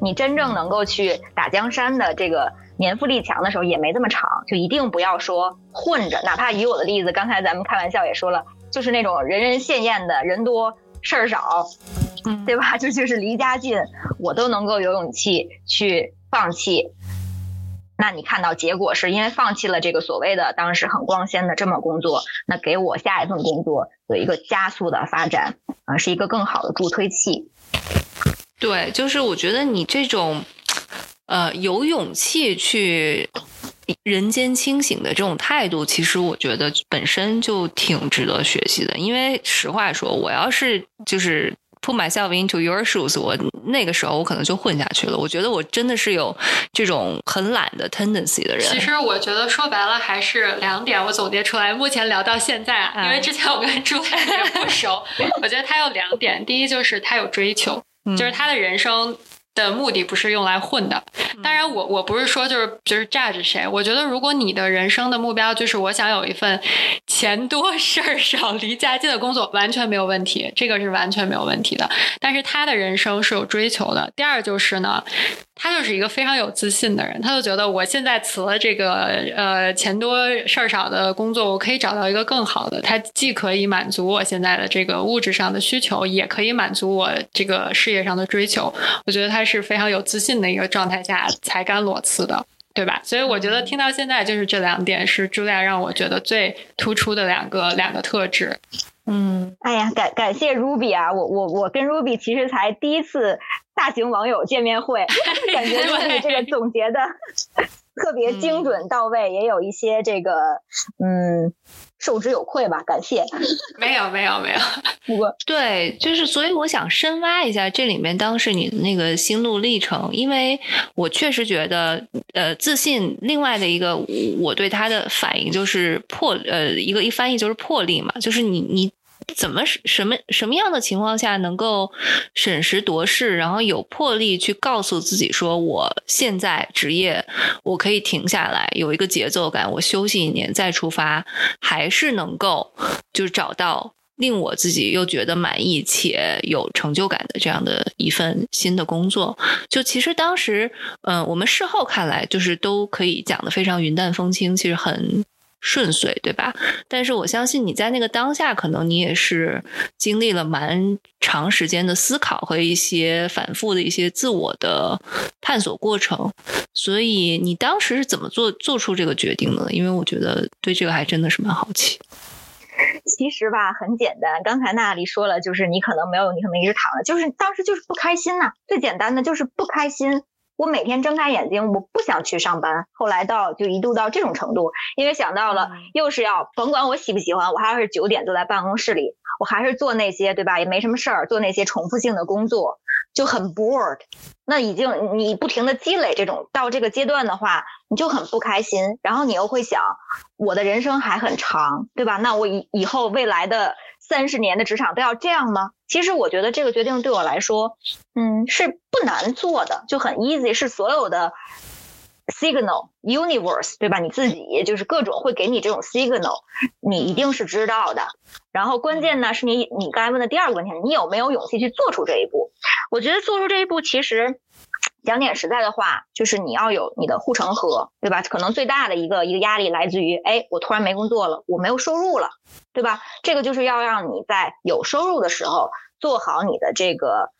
你真正能够去打江山的这个年富力强的时候也没这么长，就一定不要说混着。哪怕以我的例子，刚才咱们开玩笑也说了，就是那种人人羡艳的人多事儿少，嗯，对吧？[LAUGHS] 就就是离家近，我都能够有勇气去放弃。那你看到结果是因为放弃了这个所谓的当时很光鲜的这么工作，那给我下一份工作有一个加速的发展，啊，是一个更好的助推器。对，就是我觉得你这种，呃，有勇气去人间清醒的这种态度，其实我觉得本身就挺值得学习的。因为实话说，我要是就是 put myself into your shoes，我那个时候我可能就混下去了。我觉得我真的是有这种很懒的 tendency 的人。其实我觉得说白了还是两点，我总结出来。目前聊到现在，因为之前我跟朱太也不熟，[LAUGHS] 我觉得他有两点。第一就是他有追求。就是他的人生的目的不是用来混的。当然，我我不是说就是就是 judge 谁。我觉得如果你的人生的目标就是我想有一份钱多事儿 [LAUGHS] 少、离家近的工作，完全没有问题，这个是完全没有问题的。但是他的人生是有追求的。第二就是呢。他就是一个非常有自信的人，他就觉得我现在辞了这个呃钱多事儿少的工作，我可以找到一个更好的。他既可以满足我现在的这个物质上的需求，也可以满足我这个事业上的追求。我觉得他是非常有自信的一个状态下才敢裸辞的，对吧？所以我觉得听到现在就是这两点是朱莉亚让我觉得最突出的两个两个特质。嗯，哎呀，感感谢 Ruby 啊，我我我跟 Ruby 其实才第一次。大型网友见面会，[LAUGHS] 感觉你这个总结的 [LAUGHS] 特别精准到位，也有一些这个嗯，受之有愧吧，感谢。没有没有没有，[LAUGHS] 不过对，就是所以我想深挖一下这里面当时你的那个心路历程，因为我确实觉得呃自信，另外的一个我对他的反应就是魄呃一个一翻译就是魄力嘛，就是你你。怎么什么什么样的情况下能够审时度势，然后有魄力去告诉自己说，我现在职业我可以停下来，有一个节奏感，我休息一年再出发，还是能够就是找到。令我自己又觉得满意且有成就感的这样的一份新的工作，就其实当时，嗯，我们事后看来，就是都可以讲的非常云淡风轻，其实很顺遂，对吧？但是我相信你在那个当下，可能你也是经历了蛮长时间的思考和一些反复的一些自我的探索过程。所以你当时是怎么做做出这个决定的？因为我觉得对这个还真的是蛮好奇。其实吧，很简单。刚才那里说了，就是你可能没有，你可能一直躺着，就是当时就是不开心呐。最简单的就是不开心。我每天睁开眼睛，我不想去上班。后来到就一度到这种程度，因为想到了又是要甭管我喜不喜欢，我还是九点坐在办公室里，我还是做那些对吧？也没什么事儿，做那些重复性的工作，就很 bored。那已经你不停的积累这种到这个阶段的话，你就很不开心。然后你又会想，我的人生还很长，对吧？那我以以后未来的三十年的职场都要这样吗？其实我觉得这个决定对我来说，嗯，是不难做的，就很 easy，是所有的 signal universe，对吧？你自己就是各种会给你这种 signal，你一定是知道的。然后关键呢是你你刚才问的第二个问题，你有没有勇气去做出这一步？我觉得做出这一步，其实讲点实在的话，就是你要有你的护城河，对吧？可能最大的一个一个压力来自于，哎，我突然没工作了，我没有收入了。对吧？这个就是要让你在有收入的时候做好你的这个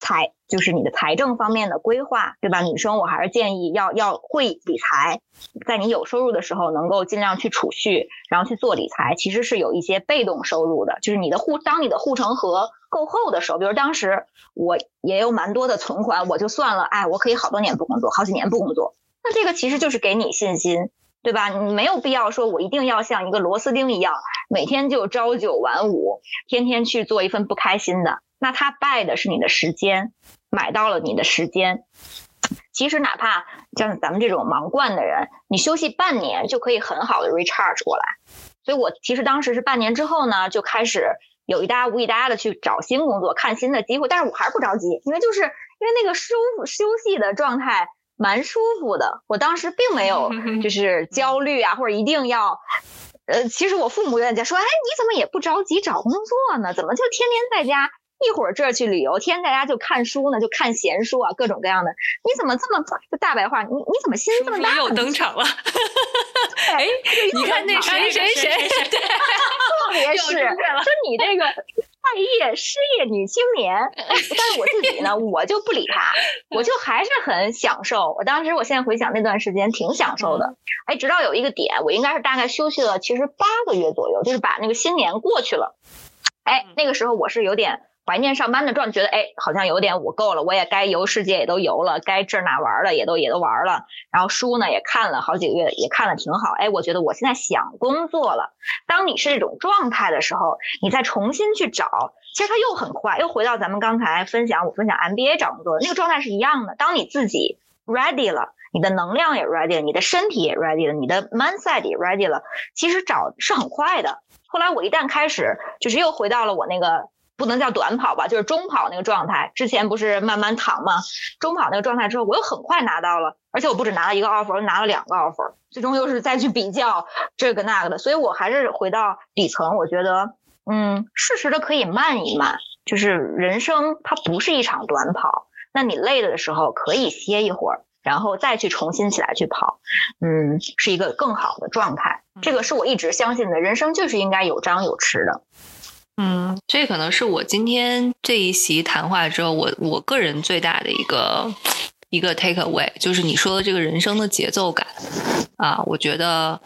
财，就是你的财政方面的规划，对吧？女生我还是建议要要会理财，在你有收入的时候能够尽量去储蓄，然后去做理财，其实是有一些被动收入的，就是你的护，当你的护城河够厚的时候，比如当时我也有蛮多的存款，我就算了，哎，我可以好多年不工作，好几年不工作，那这个其实就是给你信心。对吧？你没有必要说，我一定要像一个螺丝钉一样，每天就朝九晚五，天天去做一份不开心的。那他拜的是你的时间，买到了你的时间。其实哪怕像咱们这种忙惯的人，你休息半年就可以很好的 recharge 过来。所以我其实当时是半年之后呢，就开始有一搭无一搭的去找新工作，看新的机会。但是我还是不着急，因为就是因为那个舒服休息的状态。蛮舒服的，我当时并没有就 [LAUGHS] 是焦虑啊，或者一定要，呃，其实我父母有点在说，哎，你怎么也不着急找工作呢？怎么就天天在家，一会儿这儿去旅游，天天在家就看书呢，就看闲书啊，各种各样的。你怎么这么就大白话？你你怎么心这么大？又登场了，[LAUGHS] 哎，你看那谁谁谁，[LAUGHS] 特别是说你这个。待业失业女青年，[LAUGHS] 但是我自己呢，我就不理他，我就还是很享受。我当时，我现在回想那段时间挺享受的。哎，直到有一个点，我应该是大概休息了，其实八个月左右，就是把那个新年过去了。哎，那个时候我是有点。怀念上班的状态，觉得哎，好像有点我够了，我也该游世界也都游了，该这哪玩了也都也都玩了，然后书呢也看了好几个月，也看了挺好。哎，我觉得我现在想工作了。当你是这种状态的时候，你再重新去找，其实它又很快，又回到咱们刚才分享我分享 MBA 找工作那个状态是一样的。当你自己 ready 了，你的能量也 ready 了，你的身体也 ready 了，你的 mindset 也 ready 了，其实找是很快的。后来我一旦开始，就是又回到了我那个。不能叫短跑吧，就是中跑那个状态。之前不是慢慢躺吗？中跑那个状态之后，我又很快拿到了，而且我不止拿了一个 offer，我拿了两个 offer，最终又是再去比较这个那个的。所以我还是回到底层，我觉得，嗯，适时的可以慢一慢。就是人生它不是一场短跑，那你累了的时候可以歇一会儿，然后再去重新起来去跑，嗯，是一个更好的状态。这个是我一直相信的，人生就是应该有张有弛的。嗯，这可能是我今天这一席谈话之后，我我个人最大的一个一个 take away，就是你说的这个人生的节奏感。啊，我觉得，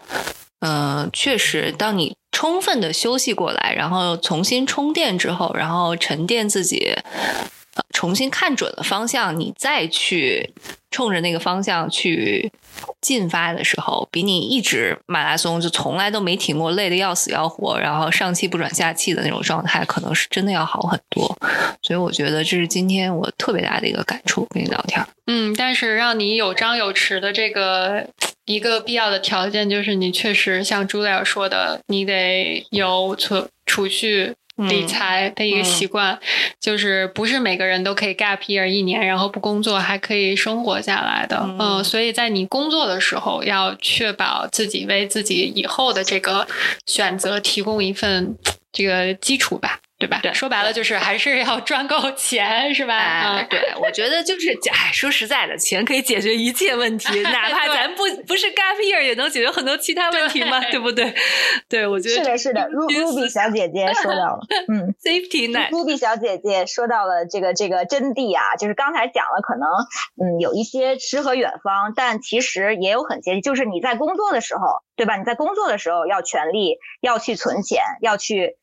嗯，确实，当你充分的休息过来，然后重新充电之后，然后沉淀自己，重新看准了方向，你再去冲着那个方向去。进发的时候，比你一直马拉松就从来都没停过，累得要死要活，然后上气不转下气的那种状态，可能是真的要好很多。所以我觉得这是今天我特别大的一个感触。跟你聊天，嗯，但是让你有张有弛的这个一个必要的条件，就是你确实像朱莉尔说的，你得有存储蓄。理财的一个习惯，就是不是每个人都可以 gap year 一年，然后不工作还可以生活下来的。嗯，所以在你工作的时候，要确保自己为自己以后的这个选择提供一份这个基础吧。对吧？对，说白了就是还是要 [LAUGHS] 赚够钱，是吧？啊，对，我觉得就是，哎，说实在的，钱可以解决一切问题，[LAUGHS] 哪怕咱不不是 gap year，也能解决很多其他问题嘛，对不对？对，我觉得是的，是的。Ruby 小姐姐说到了，嗯，safety [LAUGHS] net。Ruby 小姐姐说到了这个这个真谛啊，就是刚才讲了，可能嗯有一些诗和远方，但其实也有很接近，就是你在工作的时候，对吧？你在工作的时候要全力要去存钱，要去。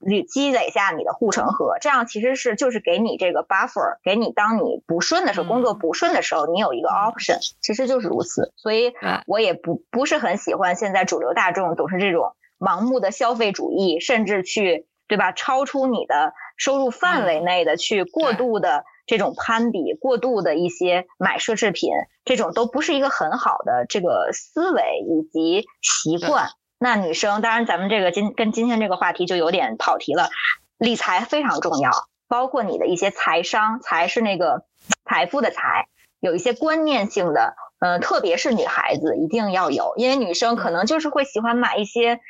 积积累下你的护城河，这样其实是就是给你这个 buffer，给你当你不顺的时候，工作不顺的时候，你有一个 option，其实就是如此。所以我也不不是很喜欢现在主流大众总是这种盲目的消费主义，甚至去对吧，超出你的收入范围内的去过度的这种攀比，过度的一些买奢侈品，这种都不是一个很好的这个思维以及习惯。那女生，当然咱们这个今跟今天这个话题就有点跑题了。理财非常重要，包括你的一些财商，财是那个财富的财，有一些观念性的，嗯，特别是女孩子一定要有，因为女生可能就是会喜欢买一些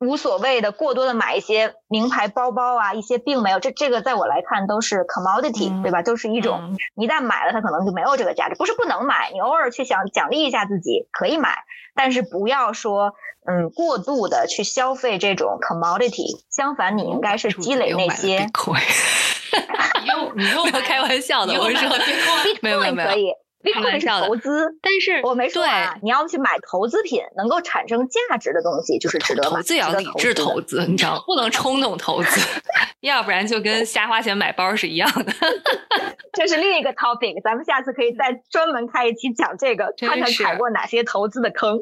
无所谓的，过多的买一些名牌包包啊，一些并没有，这这个在我来看都是 commodity，对吧？都是一种，一旦买了它可能就没有这个价值，不是不能买，你偶尔去想奖励一下自己可以买，但是不要说。嗯，过度的去消费这种 commodity，相反，你应该是积累那些。你又你又 [LAUGHS] 开玩笑的，我说没有没有没有，可以，Bitcoin 是投资，但是我没说啊，你要去买投资品，能够产生价值的东西，就是值得投资要理智投资，你知道，不能冲动投资，[LAUGHS] 要不然就跟瞎花钱买包是一样的。[LAUGHS] 这是另一个 topic，咱们下次可以再专门开一期讲这个，看看踩过哪些投资的坑。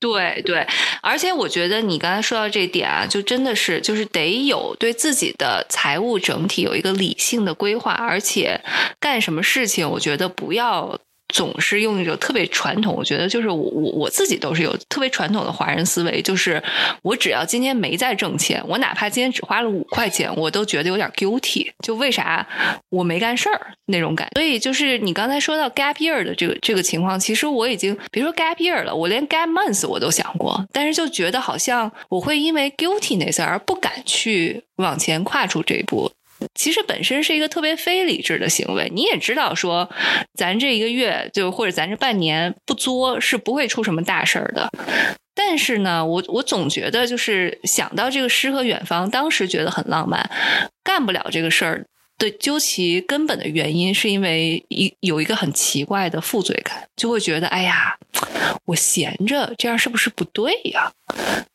对对，而且我觉得你刚才说到这点啊，就真的是就是得有对自己的财务整体有一个理性的规划，而且干什么事情，我觉得不要。总是用一种特别传统，我觉得就是我我我自己都是有特别传统的华人思维，就是我只要今天没在挣钱，我哪怕今天只花了五块钱，我都觉得有点 guilty，就为啥我没干事儿那种感。所以就是你刚才说到 gap year 的这个这个情况，其实我已经别说 gap year 了，我连 gap month 我都想过，但是就觉得好像我会因为 guilty 那些而不敢去往前跨出这一步。其实本身是一个特别非理智的行为。你也知道，说咱这一个月就或者咱这半年不作是不会出什么大事儿的。但是呢，我我总觉得就是想到这个诗和远方，当时觉得很浪漫，干不了这个事儿的究其根本的原因，是因为一有一个很奇怪的负罪感，就会觉得哎呀，我闲着这样是不是不对呀？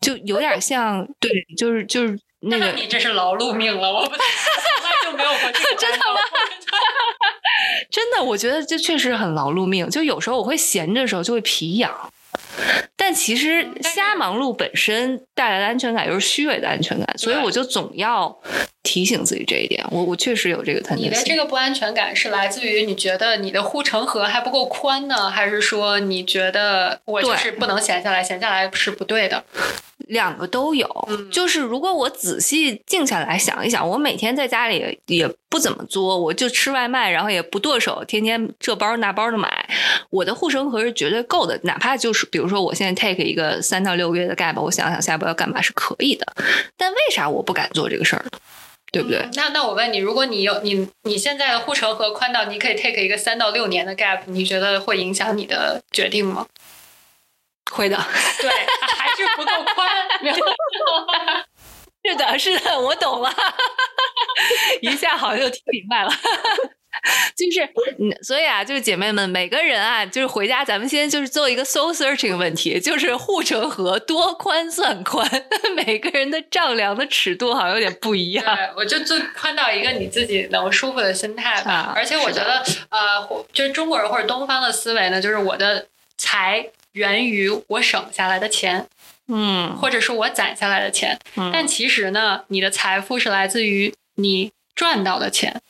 就有点像对，就是就是。那个你这是劳碌命了，我不从来就没有过这个，真的吗？[LAUGHS] 真的，我觉得这确实很劳碌命。就有时候我会闲着的时候就会皮痒，但其实瞎忙碌本身带来的安全感又是虚伪的安全感，所以我就总要提醒自己这一点。我我确实有这个特你的这个不安全感是来自于你觉得你的护城河还不够宽呢，还是说你觉得我就是不能闲下来，闲下来是不对的？两个都有，就是如果我仔细静下来想一想，我每天在家里也不怎么作，我就吃外卖，然后也不剁手，天天这包那包的买，我的护城河是绝对够的。哪怕就是比如说我现在 take 一个三到六个月的 gap，我想想下一步要干嘛是可以的。但为啥我不敢做这个事儿呢？对不对？那那我问你，如果你有你你现在的护城河宽到你可以 take 一个三到六年的 gap，你觉得会影响你的决定吗？会的，[LAUGHS] 对，还是不够宽。[LAUGHS] 是的，是的，我懂了，一下好像就听明白了。[LAUGHS] 就是，嗯，所以啊，就是姐妹们，每个人啊，就是回家，咱们先就是做一个 soul searching 问题，就是护城河多宽算宽？每个人的丈量的尺度好像有点不一样。对，我就最宽到一个你自己能舒服的心态吧。而且我觉得，呃，就是中国人或者东方的思维呢，就是我的财。源于我省下来的钱，嗯，或者是我攒下来的钱，嗯，但其实呢，你的财富是来自于你赚到的钱，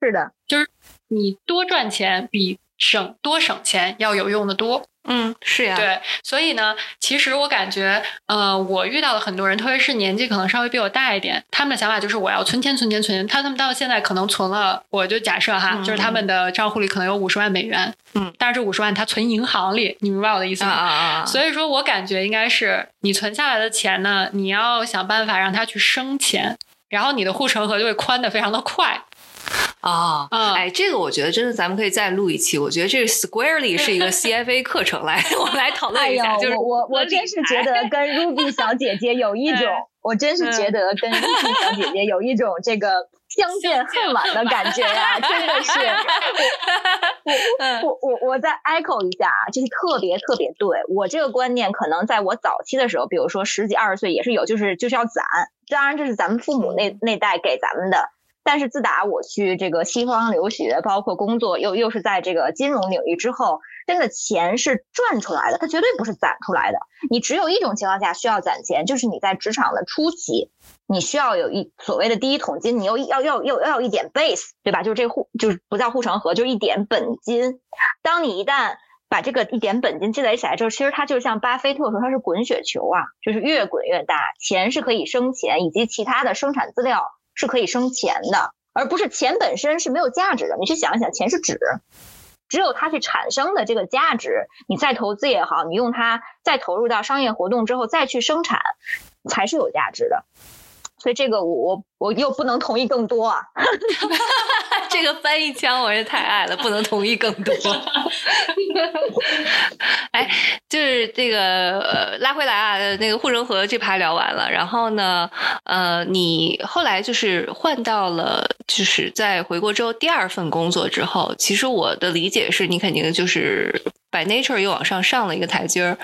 是的，就是你多赚钱比省多省钱要有用的多，嗯，是呀，对，所以呢，其实我感觉，呃，我遇到的很多人，特别是年纪可能稍微比我大一点，他们的想法就是我要存钱、存钱、存钱。他他们到现在可能存了，我就假设哈，就是他们的账户里可能有五十万美元，嗯，但是这五十万他存银行里，你明白我的意思吗？啊啊啊！所以说我感觉应该是你存下来的钱呢，你要想办法让它去生钱，然后你的护城河就会宽的非常的快。啊，嗯哎，这个我觉得真的，咱们可以再录一期。我觉得这个 Squarely 是一个 CFA 课程，来，[LAUGHS] 我们来讨论一下。就是，我我我真是觉得 [LAUGHS] 跟 Ruby 小姐姐有一种，我真是觉得跟 Ruby 小姐姐有一种这个相见恨晚的感觉呀、真的是。[LAUGHS] 我我我我再 echo 一下啊，就是特别特别对。我这个观念可能在我早期的时候，比如说十几二十岁也是有，就是就是要攒。当然这是咱们父母那那代给咱们的。但是自打我去这个西方留学，包括工作，又又是在这个金融领域之后，真的钱是赚出来的，它绝对不是攒出来的。你只有一种情况下需要攒钱，就是你在职场的初期，你需要有一所谓的第一桶金，你又要要要要一点 base，对吧？就是这护就是不叫护城河，就是一点本金。当你一旦把这个一点本金积累起来之后，其实它就像巴菲特说，它是滚雪球啊，就是越滚越大，钱是可以生钱，以及其他的生产资料是可以生钱的，而不是钱本身是没有价值的。你去想一想，钱是纸。只有它去产生的这个价值，你再投资也好，你用它再投入到商业活动之后再去生产，才是有价值的。所以这个我我我又不能同意更多啊。[LAUGHS] 这个翻译腔我也太爱了，不能同意更多。[LAUGHS] 哎，就是这个呃，拉回来啊，那个护城河这趴聊完了，然后呢，呃，你后来就是换到了，就是在回国之后第二份工作之后，其实我的理解是你肯定就是 by nature 又往上上了一个台阶儿。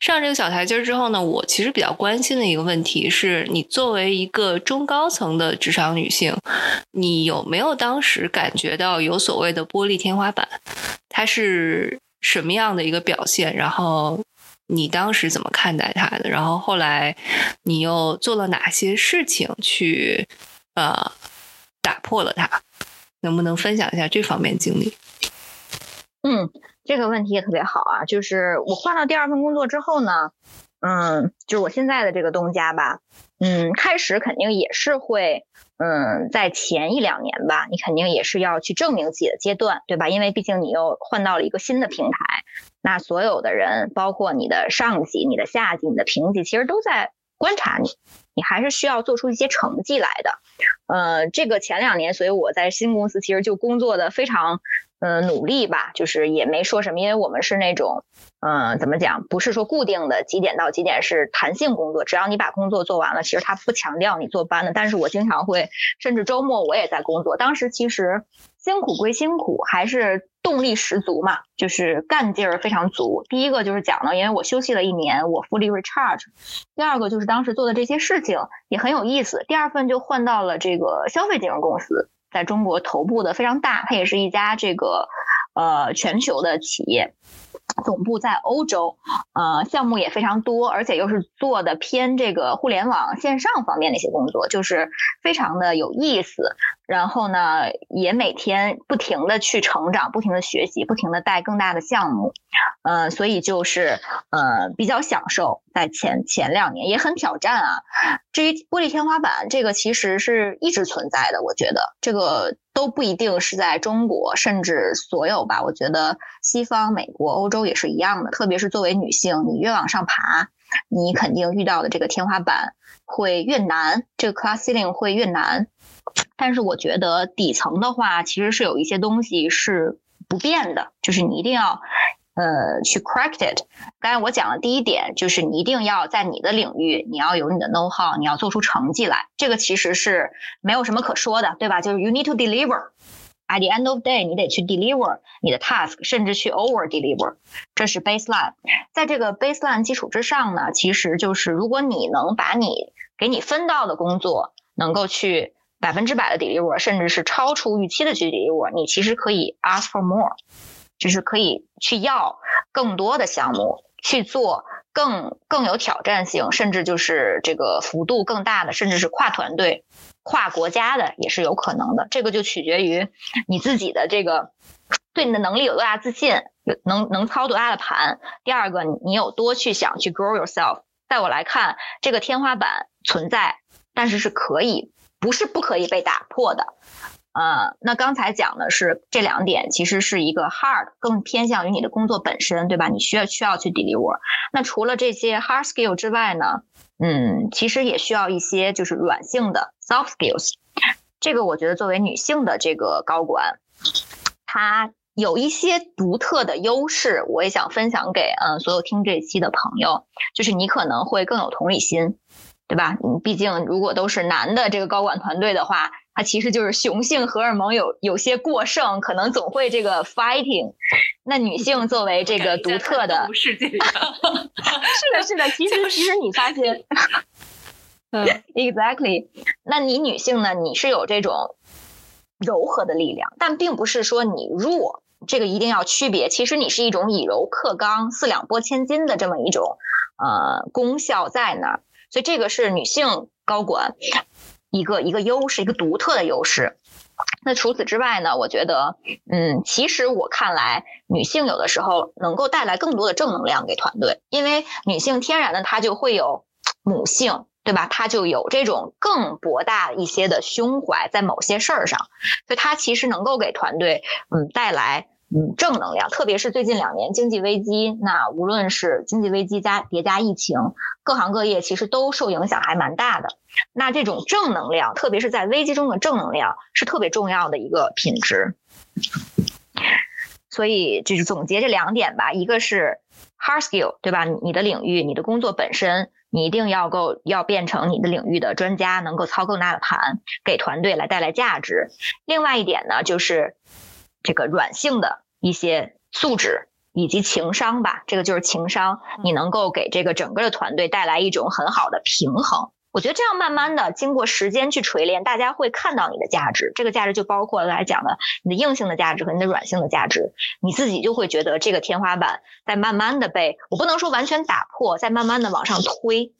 上这个小台阶儿之后呢，我其实比较关心的一个问题是你作为一个中高层的职场女性，你有没有当时感觉到有所谓的玻璃天花板？它是什么样的一个表现？然后你当时怎么看待它的？然后后来你又做了哪些事情去呃打破了它？能不能分享一下这方面经历？嗯，这个问题也特别好啊。就是我换到第二份工作之后呢，嗯，就是我现在的这个东家吧，嗯，开始肯定也是会，嗯，在前一两年吧，你肯定也是要去证明自己的阶段，对吧？因为毕竟你又换到了一个新的平台，那所有的人，包括你的上级、你的下级、你的平级，其实都在观察你，你还是需要做出一些成绩来的。呃，这个前两年，所以我在新公司其实就工作的非常。呃，努力吧，就是也没说什么，因为我们是那种，呃，怎么讲，不是说固定的几点到几点是弹性工作，只要你把工作做完了，其实他不强调你坐班的。但是我经常会，甚至周末我也在工作。当时其实辛苦归辛苦，还是动力十足嘛，就是干劲儿非常足。第一个就是讲了，因为我休息了一年，我 fully recharge。第二个就是当时做的这些事情也很有意思。第二份就换到了这个消费金融公司。在中国头部的非常大，它也是一家这个呃全球的企业，总部在欧洲，呃项目也非常多，而且又是做的偏这个互联网线上方面的一些工作，就是非常的有意思。然后呢，也每天不停的去成长，不停的学习，不停的带更大的项目，呃，所以就是呃比较享受。在前前两年也很挑战啊。至于玻璃天花板，这个其实是一直存在的。我觉得这个都不一定是在中国，甚至所有吧。我觉得西方、美国、欧洲也是一样的。特别是作为女性，你越往上爬，你肯定遇到的这个天花板会越难，这个 class ceiling 会越难。但是我觉得底层的话，其实是有一些东西是不变的，就是你一定要。呃，去 correct it。刚才我讲的第一点就是你一定要在你的领域，你要有你的 know how，你要做出成绩来。这个其实是没有什么可说的，对吧？就是 you need to deliver。At the end of day，你得去 deliver 你的 task，甚至去 over deliver。这是 baseline。在这个 baseline 基础之上呢，其实就是如果你能把你给你分到的工作能够去百分之百的 deliver，甚至是超出预期的去 deliver，你其实可以 ask for more。就是可以去要更多的项目，去做更更有挑战性，甚至就是这个幅度更大的，甚至是跨团队、跨国家的也是有可能的。这个就取决于你自己的这个对你的能力有多大自信，能能操多大的盘。第二个，你有多去想去 grow yourself。在我来看，这个天花板存在，但是是可以，不是不可以被打破的。呃，那刚才讲的是这两点，其实是一个 hard，更偏向于你的工作本身，对吧？你需要需要去 deliver。那除了这些 hard skill 之外呢？嗯，其实也需要一些就是软性的 soft skills。这个我觉得作为女性的这个高管，她有一些独特的优势，我也想分享给嗯所有听这期的朋友，就是你可能会更有同理心，对吧？你毕竟如果都是男的这个高管团队的话。它其实就是雄性荷尔蒙有有些过剩，可能总会这个 fighting。那女性作为这个独特的，[LAUGHS] 是的，是的。其实其实你发现，[LAUGHS] 嗯，exactly。那你女性呢？你是有这种柔和的力量，但并不是说你弱，这个一定要区别。其实你是一种以柔克刚、四两拨千斤的这么一种呃功效在那儿，所以这个是女性高管。一个一个优势，一个独特的优势。那除此之外呢？我觉得，嗯，其实我看来，女性有的时候能够带来更多的正能量给团队，因为女性天然的她就会有母性，对吧？她就有这种更博大一些的胸怀，在某些事儿上，所以她其实能够给团队，嗯，带来。嗯，正能量，特别是最近两年经济危机，那无论是经济危机加叠加疫情，各行各业其实都受影响还蛮大的。那这种正能量，特别是在危机中的正能量，是特别重要的一个品质。所以就是总结这两点吧，一个是 hard skill，对吧？你的领域，你的工作本身，你一定要够要变成你的领域的专家，能够操更大的盘，给团队来带来价值。另外一点呢，就是。这个软性的一些素质以及情商吧，这个就是情商，你能够给这个整个的团队带来一种很好的平衡。我觉得这样慢慢的经过时间去锤炼，大家会看到你的价值。这个价值就包括刚才讲的你的硬性的价值和你的软性的价值，你自己就会觉得这个天花板在慢慢的被我不能说完全打破，在慢慢的往上推。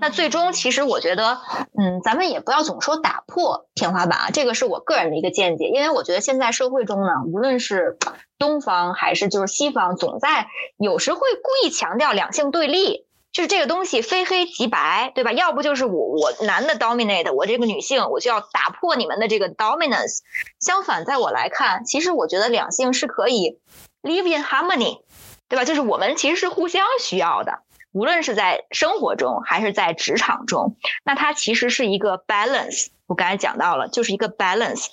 那最终，其实我觉得，嗯，咱们也不要总说打破天花板啊，这个是我个人的一个见解。因为我觉得现在社会中呢，无论是东方还是就是西方，总在有时会故意强调两性对立，就是这个东西非黑即白，对吧？要不就是我我男的 dominate，我这个女性我就要打破你们的这个 dominance。相反，在我来看，其实我觉得两性是可以 live in harmony，对吧？就是我们其实是互相需要的。无论是在生活中还是在职场中，那它其实是一个 balance。我刚才讲到了，就是一个 balance。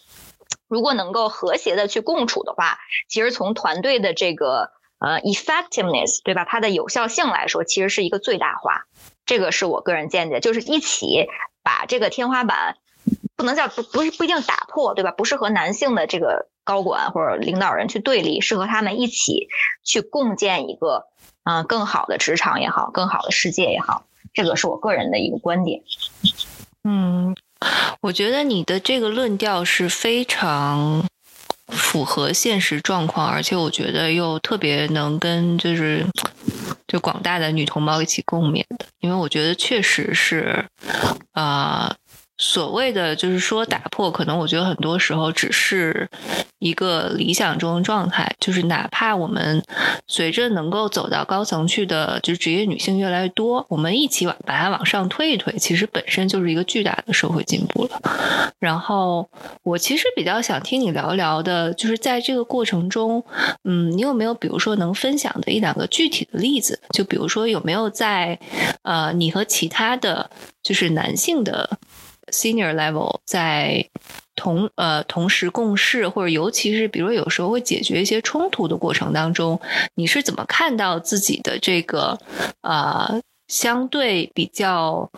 如果能够和谐的去共处的话，其实从团队的这个呃 effectiveness，对吧？它的有效性来说，其实是一个最大化。这个是我个人见解，就是一起把这个天花板不能叫不不是不一定打破，对吧？不适合男性的这个高管或者领导人去对立，是和他们一起去共建一个。啊，更好的职场也好，更好的世界也好，这个是我个人的一个观点。嗯，我觉得你的这个论调是非常符合现实状况，而且我觉得又特别能跟就是就广大的女同胞一起共勉的，因为我觉得确实是啊。所谓的就是说打破，可能我觉得很多时候只是一个理想中的状态。就是哪怕我们随着能够走到高层去的，就是职业女性越来越多，我们一起往把它往上推一推，其实本身就是一个巨大的社会进步了。然后我其实比较想听你聊一聊的，就是在这个过程中，嗯，你有没有比如说能分享的一两个具体的例子？就比如说有没有在呃你和其他的就是男性的。Senior level 在同呃同时共事，或者尤其是比如有时候会解决一些冲突的过程当中，你是怎么看到自己的这个呃相对比较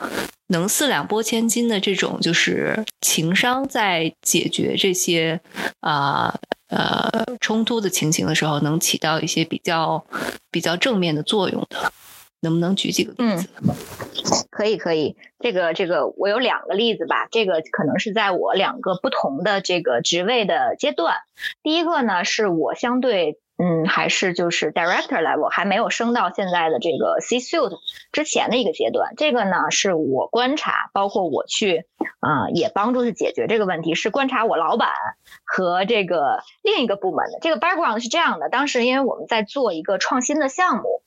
能四两拨千斤的这种就是情商，在解决这些啊呃冲突的情形的时候，能起到一些比较比较正面的作用的？能不能举几个例子？可以，可以。这个，这个，我有两个例子吧。这个可能是在我两个不同的这个职位的阶段。第一个呢，是我相对嗯，还是就是 director level，还没有升到现在的这个 C suite 之前的一个阶段。这个呢，是我观察，包括我去啊，也帮助去解决这个问题，是观察我老板和这个另一个部门的。这个 background 是这样的，当时因为我们在做一个创新的项目。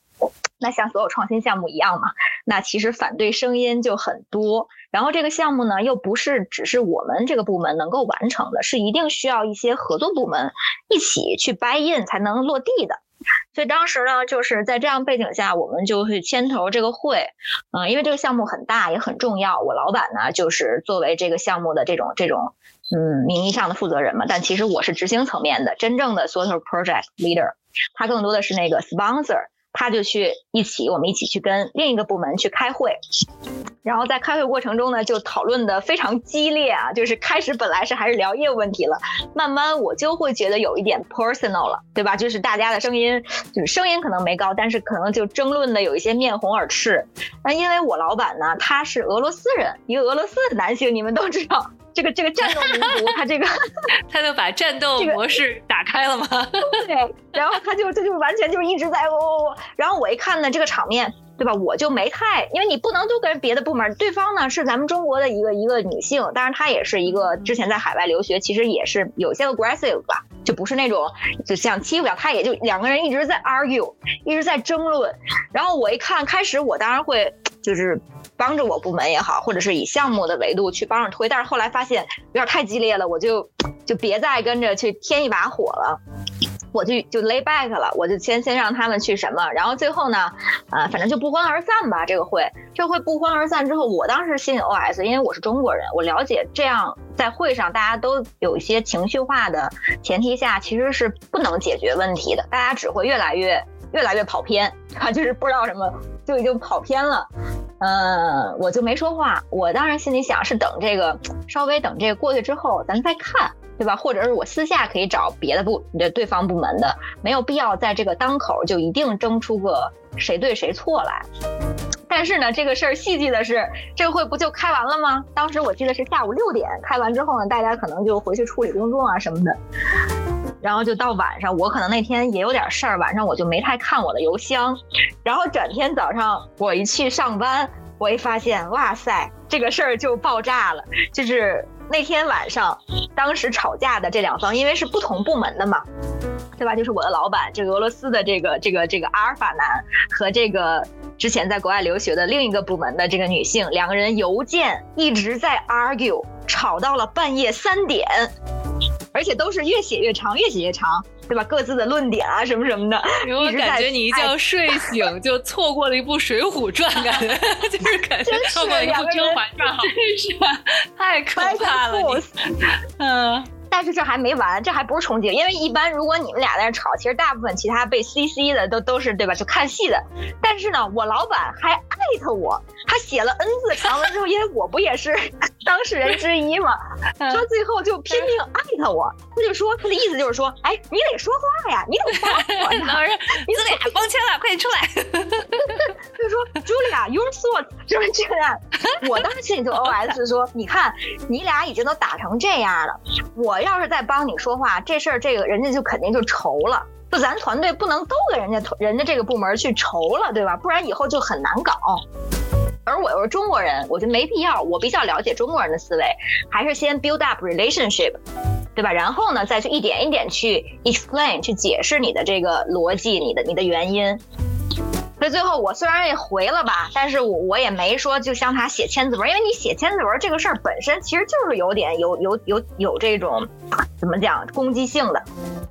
那像所有创新项目一样嘛，那其实反对声音就很多。然后这个项目呢，又不是只是我们这个部门能够完成的，是一定需要一些合作部门一起去 buy in 才能落地的。所以当时呢，就是在这样背景下，我们就会牵头这个会。嗯，因为这个项目很大也很重要，我老板呢就是作为这个项目的这种这种嗯名义上的负责人嘛，但其实我是执行层面的真正的 sort of project leader，他更多的是那个 sponsor。他就去一起，我们一起去跟另一个部门去开会，然后在开会过程中呢，就讨论的非常激烈啊。就是开始本来是还是聊业务问题了，慢慢我就会觉得有一点 personal 了，对吧？就是大家的声音，就是声音可能没高，但是可能就争论的有一些面红耳赤。那因为我老板呢，他是俄罗斯人，一个俄罗斯的男性，你们都知道。这个这个战斗民族，他这个 [LAUGHS] 他就把战斗模式打开了吗？对，然后他就他就完全就一直在哦哦哦，然后我一看呢，这个场面，对吧？我就没太，因为你不能都跟别的部门，对方呢是咱们中国的一个一个女性，当然她也是一个之前在海外留学，其实也是有些 aggressive 吧，就不是那种就像欺负了他，也就两个人一直在 argue，一直在争论，然后我一看，开始我当然会就是。帮着我部门也好，或者是以项目的维度去帮着推，但是后来发现有点太激烈了，我就就别再跟着去添一把火了，我就就 lay back 了，我就先先让他们去什么，然后最后呢，啊，反正就不欢而散吧。这个会，这会不欢而散之后，我当时心里 OS，因为我是中国人，我了解这样在会上大家都有一些情绪化的前提下，其实是不能解决问题的，大家只会越来越越来越跑偏，[LAUGHS] 啊，就是不知道什么就已经跑偏了。嗯，我就没说话。我当时心里想是等这个稍微等这个过去之后，咱再看，对吧？或者是我私下可以找别的部的对方部门的，没有必要在这个当口就一定争出个谁对谁错来。但是呢，这个事儿戏剧的是，这个会不就开完了吗？当时我记得是下午六点开完之后呢，大家可能就回去处理工作啊什么的。然后就到晚上，我可能那天也有点事儿，晚上我就没太看我的邮箱。然后转天早上我一去上班，我一发现，哇塞，这个事儿就爆炸了。就是那天晚上，当时吵架的这两方，因为是不同部门的嘛，对吧？就是我的老板，这个俄罗斯的这个这个这个阿尔法男和这个之前在国外留学的另一个部门的这个女性，两个人邮件一直在 argue，吵到了半夜三点。而且都是越写越长，越写越长，对吧？各自的论点啊，什么什么的。我感觉你一觉睡醒 [LAUGHS] 就错过了一部《水浒传》，感觉 [LAUGHS] 就是感觉错过了一部《甄嬛传》，真是 [LAUGHS] 太可怕了。嗯。但是这还没完，这还不是重结，因为一般如果你们俩在那吵，其实大部分其他被 CC 的都都是对吧？就看戏的。但是呢，我老板还艾特我，他写了 N 字长文之后，因为我不也是 [LAUGHS] 当事人之一嘛，他最后就拼命艾特我，他就说他的意思就是说，哎，你得说话呀，你得帮我呀，[LAUGHS] 你俩帮腔了，快点出来。[LAUGHS] 他就说，Julia，your thoughts 就是这样。我当时心里就 OS 说，你看你俩已经都打成这样了，我。我要是再帮你说话，这事儿这个人家就肯定就愁了。就咱团队不能都给人家人家这个部门去愁了，对吧？不然以后就很难搞。而我又是中国人，我就没必要。我比较了解中国人的思维，还是先 build up relationship，对吧？然后呢，再去一点一点去 explain，去解释你的这个逻辑，你的你的原因。所以最后我虽然也回了吧，但是我我也没说就向他写千字文，因为你写千字文这个事儿本身其实就是有点有有有有这种怎么讲攻击性的，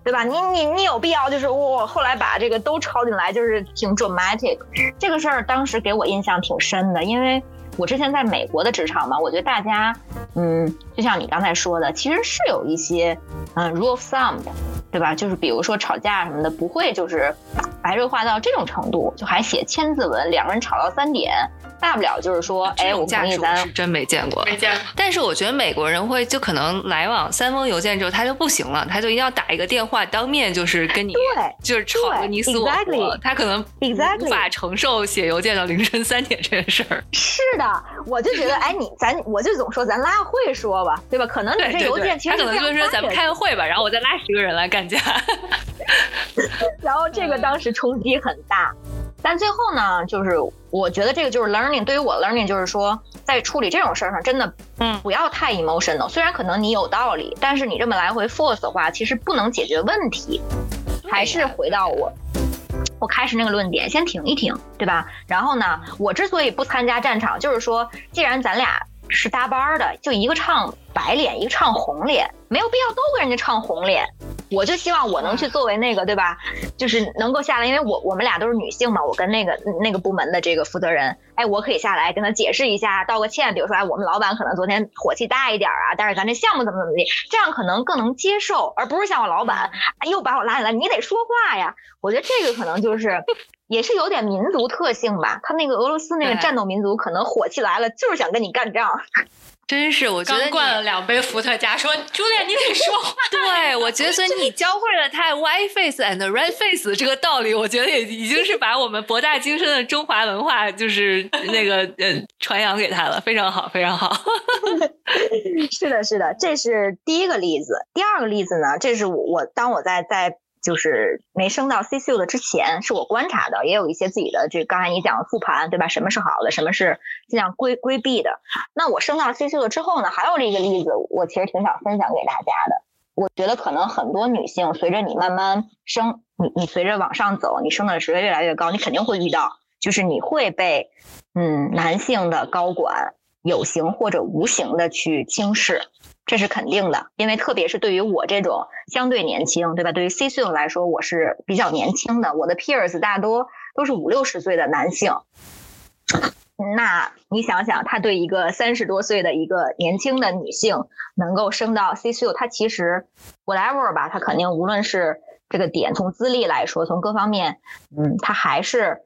对吧？你你你有必要就是我后来把这个都抄进来，就是挺 dramatic，这个事儿当时给我印象挺深的，因为我之前在美国的职场嘛，我觉得大家嗯，就像你刚才说的，其实是有一些嗯 rule of thumb 的。对吧？就是比如说吵架什么的，不会就是白热化到这种程度，就还写千字文，两个人吵到三点。大不了就是说，哎，我家属是真没见过，没见过。但是我觉得美国人会就可能来往三封邮件之后，他就不行了，他就一定要打一个电话，当面就是跟你，对，就是吵个你死我活。他可能无法承受写邮件到凌晨三点这件事儿。是的，我就觉得，哎，你咱我就总说咱拉会说吧，对吧？可能你这邮件其实他可能就是说咱们开个会吧，然后我再拉十个人来干架。[LAUGHS] 然后这个当时冲击很大。但最后呢，就是我觉得这个就是 learning，对于我 learning 就是说，在处理这种事儿上，真的，嗯，不要太 emotional。虽然可能你有道理，但是你这么来回 force 的话，其实不能解决问题。还是回到我，我开始那个论点，先停一停，对吧？然后呢，我之所以不参加战场，就是说，既然咱俩是搭班的，就一个唱白脸，一个唱红脸，没有必要都跟人家唱红脸。我就希望我能去作为那个，对吧？就是能够下来，因为我我们俩都是女性嘛，我跟那个那个部门的这个负责人，哎，我可以下来跟他解释一下，道个歉。比如说，哎，我们老板可能昨天火气大一点啊，但是咱这项目怎么怎么地，这样可能更能接受，而不是像我老板又把我拉进来，你得说话呀。我觉得这个可能就是也是有点民族特性吧，他那个俄罗斯那个战斗民族可能火气来了就是想跟你干仗。[LAUGHS] 真是，我觉得刚灌了两杯伏特加，说朱莉，你得说话。[LAUGHS] 对，我觉得所以你教会了他 white face and red face 这个道理，我觉得也已经是把我们博大精深的中华文化，就是那个呃传扬给他了，非常好，非常好。[LAUGHS] 是的，是的，这是第一个例子。第二个例子呢，这是我我当我在在。就是没升到 CCU 的之前，是我观察的，也有一些自己的，这刚才你讲的复盘，对吧？什么是好的，什么是尽量规规避的？那我升到 CCU 了之后呢，还有这个例子，我其实挺想分享给大家的。我觉得可能很多女性，随着你慢慢升，你你随着往上走，你升的职位越来越高，你肯定会遇到，就是你会被嗯男性的高管有形或者无形的去轻视。这是肯定的，因为特别是对于我这种相对年轻，对吧？对于 C 岁来说，我是比较年轻的。我的 peers 大多都是五六十岁的男性，那你想想，他对一个三十多岁的一个年轻的女性能够升到 C 岁，他其实 whatever 吧，他肯定无论是这个点，从资历来说，从各方面，嗯，他还是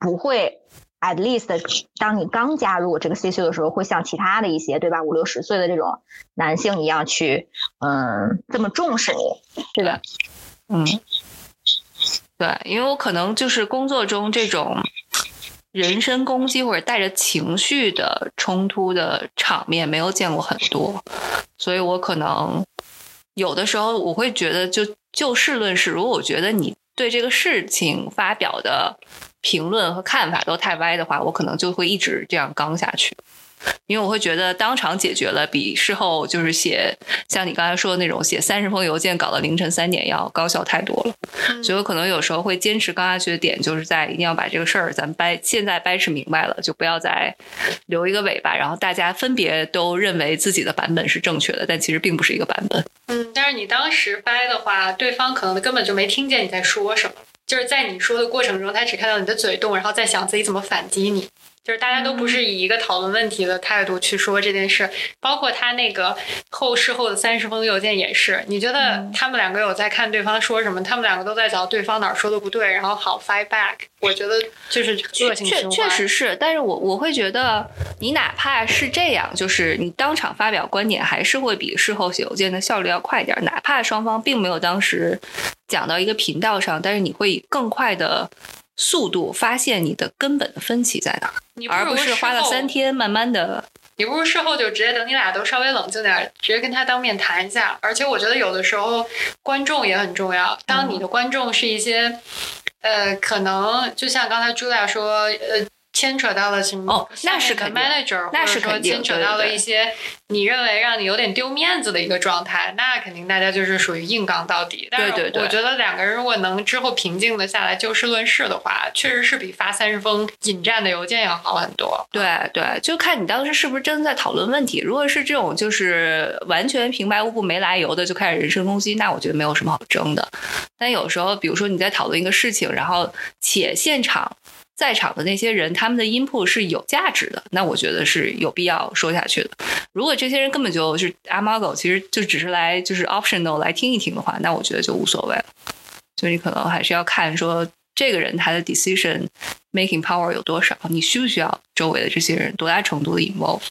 不会。At least，当你刚加入这个 CC 的时候，会像其他的一些对吧五六十岁的这种男性一样去，嗯，这么重视你，对吧？嗯，对，因为我可能就是工作中这种人身攻击或者带着情绪的冲突的场面没有见过很多，所以我可能有的时候我会觉得，就就事论事，如果我觉得你对这个事情发表的。评论和看法都太歪的话，我可能就会一直这样刚下去，因为我会觉得当场解决了比事后就是写像你刚才说的那种写三十封邮件搞到凌晨三点要高效太多了。所以我可能有时候会坚持刚下去的点，就是在一定要把这个事儿咱掰现在掰扯明白了，就不要再留一个尾巴，然后大家分别都认为自己的版本是正确的，但其实并不是一个版本。嗯，但是你当时掰的话，对方可能根本就没听见你在说什么。就是在你说的过程中，他只看到你的嘴动，然后在想自己怎么反击你。就是大家都不是以一个讨论问题的态度去说这件事，包括他那个后事后的三十封邮件也是。你觉得他们两个有在看对方说什么？他们两个都在找对方哪儿说的不对，然后好 fight back。我觉得就是恶性确确实是，但是我我会觉得，你哪怕是这样，就是你当场发表观点，还是会比事后写邮件的效率要快一点。哪怕双方并没有当时讲到一个频道上，但是你会更快的。速度发现你的根本的分歧在哪，而不是花了三天慢慢的。你不如事后就直接等你俩都稍微冷静点，直接跟他当面谈一下。而且我觉得有的时候观众也很重要。当你的观众是一些，呃，可能就像刚才朱大说，呃。牵扯到了什么？哦，那是肯定。manager，那是说牵扯到了一些你认为让你有点丢面子的一个状态，那肯定大家就是属于硬刚到底。对对对。我觉得两个人如果能之后平静的下来就事论事的话，确实是比发三十封引战的邮件要好很多。对对，就看你当时是不是真的在讨论问题。如果是这种就是完全平白无故没来由的就开始人身攻击，那我觉得没有什么好争的。但有时候，比如说你在讨论一个事情，然后且现场。在场的那些人，他们的 input 是有价值的，那我觉得是有必要说下去的。如果这些人根本就是阿猫狗，其实就只是来就是 optional 来听一听的话，那我觉得就无所谓了。所以你可能还是要看说这个人他的 decision making power 有多少，你需不需要周围的这些人多大程度的 involve。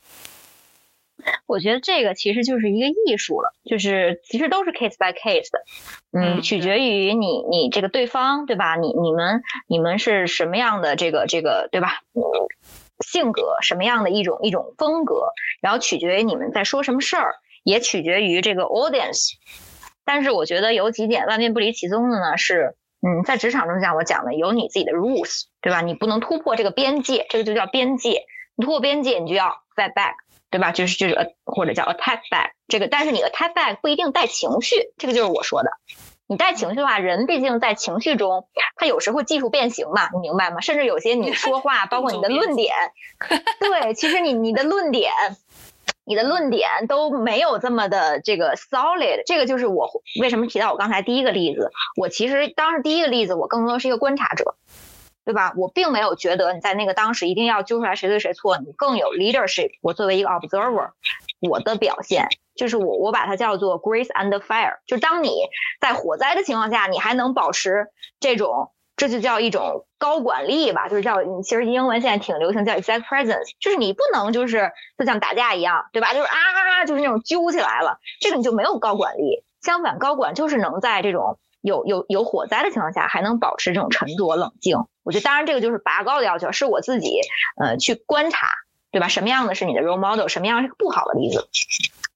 我觉得这个其实就是一个艺术了，就是其实都是 case by case 的，嗯，取决于你你这个对方对吧？你你们你们是什么样的这个这个对吧？性格什么样的一种一种风格，然后取决于你们在说什么事儿，也取决于这个 audience 但是我觉得有几点万变不离其宗的呢，是嗯，在职场中像我讲的，有你自己的 rules，对吧？你不能突破这个边界，这个就叫边界。你突破边界，你就要 fight back，对吧？就是就是呃，或者叫 attack back。这个，但是你 attack back 不一定带情绪，这个就是我说的。你带情绪的话，人毕竟在情绪中，他有时候技术变形嘛，你明白吗？甚至有些你说话，[LAUGHS] 包括你的论点，[LAUGHS] 对，其实你你的论点，你的论点都没有这么的这个 solid。这个就是我为什么提到我刚才第一个例子。我其实当时第一个例子，我更多是一个观察者，对吧？我并没有觉得你在那个当时一定要揪出来谁对谁错，你更有 leadership。我作为一个 observer，我的表现。就是我，我把它叫做 grace and fire。就当你在火灾的情况下，你还能保持这种，这就叫一种高管力吧。就是叫，其实英文现在挺流行叫 exact presence。就是你不能就是就像打架一样，对吧？就是啊啊啊，就是那种揪起来了，这个你就没有高管力。相反，高管就是能在这种有有有火灾的情况下，还能保持这种沉着冷静。我觉得，当然这个就是拔高的要求，是我自己呃去观察，对吧？什么样的是你的 role model，什么样是不好的例子。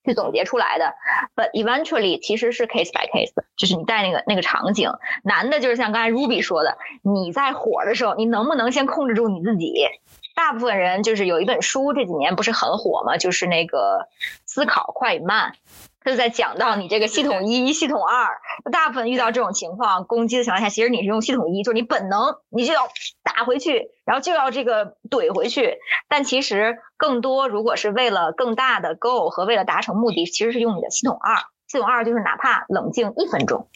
去总结出来的，but eventually 其实是 case by case，就是你带那个那个场景，难的就是像刚才 Ruby 说的，你在火的时候，你能不能先控制住你自己？大部分人就是有一本书这几年不是很火吗？就是那个思考快与慢。就在讲到你这个系统一、系统二，大部分遇到这种情况攻击的情况下，其实你是用系统一，就是你本能，你就要打回去，然后就要这个怼回去。但其实更多，如果是为了更大的 goal 和为了达成目的，其实是用你的系统二。系统二就是哪怕冷静一分钟，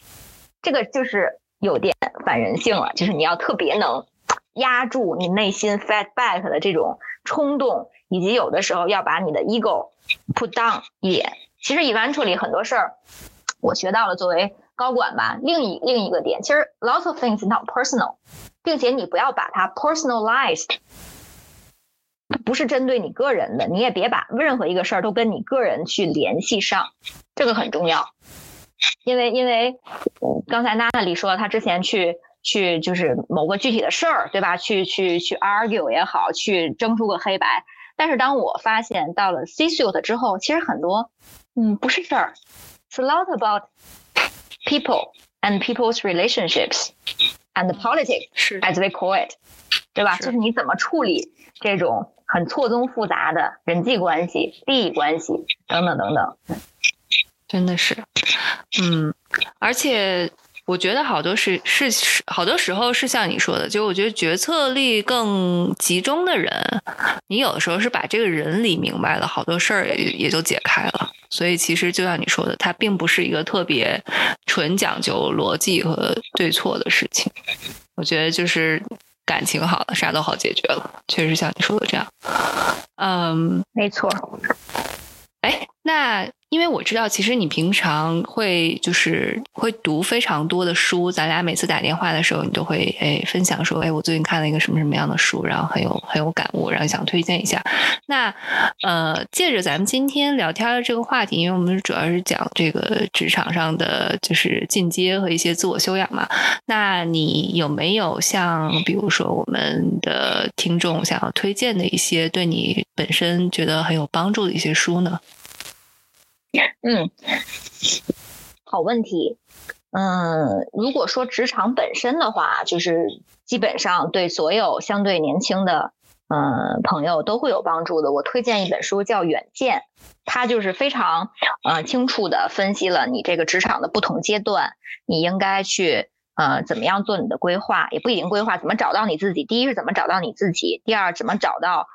这个就是有点反人性了，就是你要特别能压住你内心 fight back 的这种冲动，以及有的时候要把你的 ego put down 一点。其实 event 里很多事儿，我学到了。作为高管吧，另一另一个点，其实 lots of things not personal，并且你不要把它 personalized，不是针对你个人的，你也别把任何一个事儿都跟你个人去联系上，这个很重要。因为因为刚才娜娜里说，她之前去去就是某个具体的事儿，对吧？去去去 argue 也好，去争出个黑白。但是当我发现到了 C suite 之后，其实很多。嗯，不是事儿，It's a lot about people and people's relationships and politics, as we call it，对吧？就是你怎么处理这种很错综复杂的人际关系、利益关系等等等等。真的是，嗯，而且。我觉得好多是是是好多时候是像你说的，就我觉得决策力更集中的人，你有的时候是把这个人理明白了，好多事儿也也就解开了。所以其实就像你说的，它并不是一个特别纯讲究逻辑和对错的事情。我觉得就是感情好了，啥都好解决了。确实像你说的这样，嗯，没错。哎，那。因为我知道，其实你平常会就是会读非常多的书。咱俩每次打电话的时候，你都会哎分享说，哎，我最近看了一个什么什么样的书，然后很有很有感悟，然后想推荐一下。那呃，借着咱们今天聊天的这个话题，因为我们主要是讲这个职场上的就是进阶和一些自我修养嘛。那你有没有像比如说我们的听众想要推荐的一些对你本身觉得很有帮助的一些书呢？[LAUGHS] 嗯，好问题。嗯，如果说职场本身的话，就是基本上对所有相对年轻的嗯朋友都会有帮助的。我推荐一本书叫《远见》，它就是非常呃清楚的分析了你这个职场的不同阶段，你应该去呃怎么样做你的规划，也不一定规划怎么找到你自己。第一是怎么找到你自己，第二怎么找到。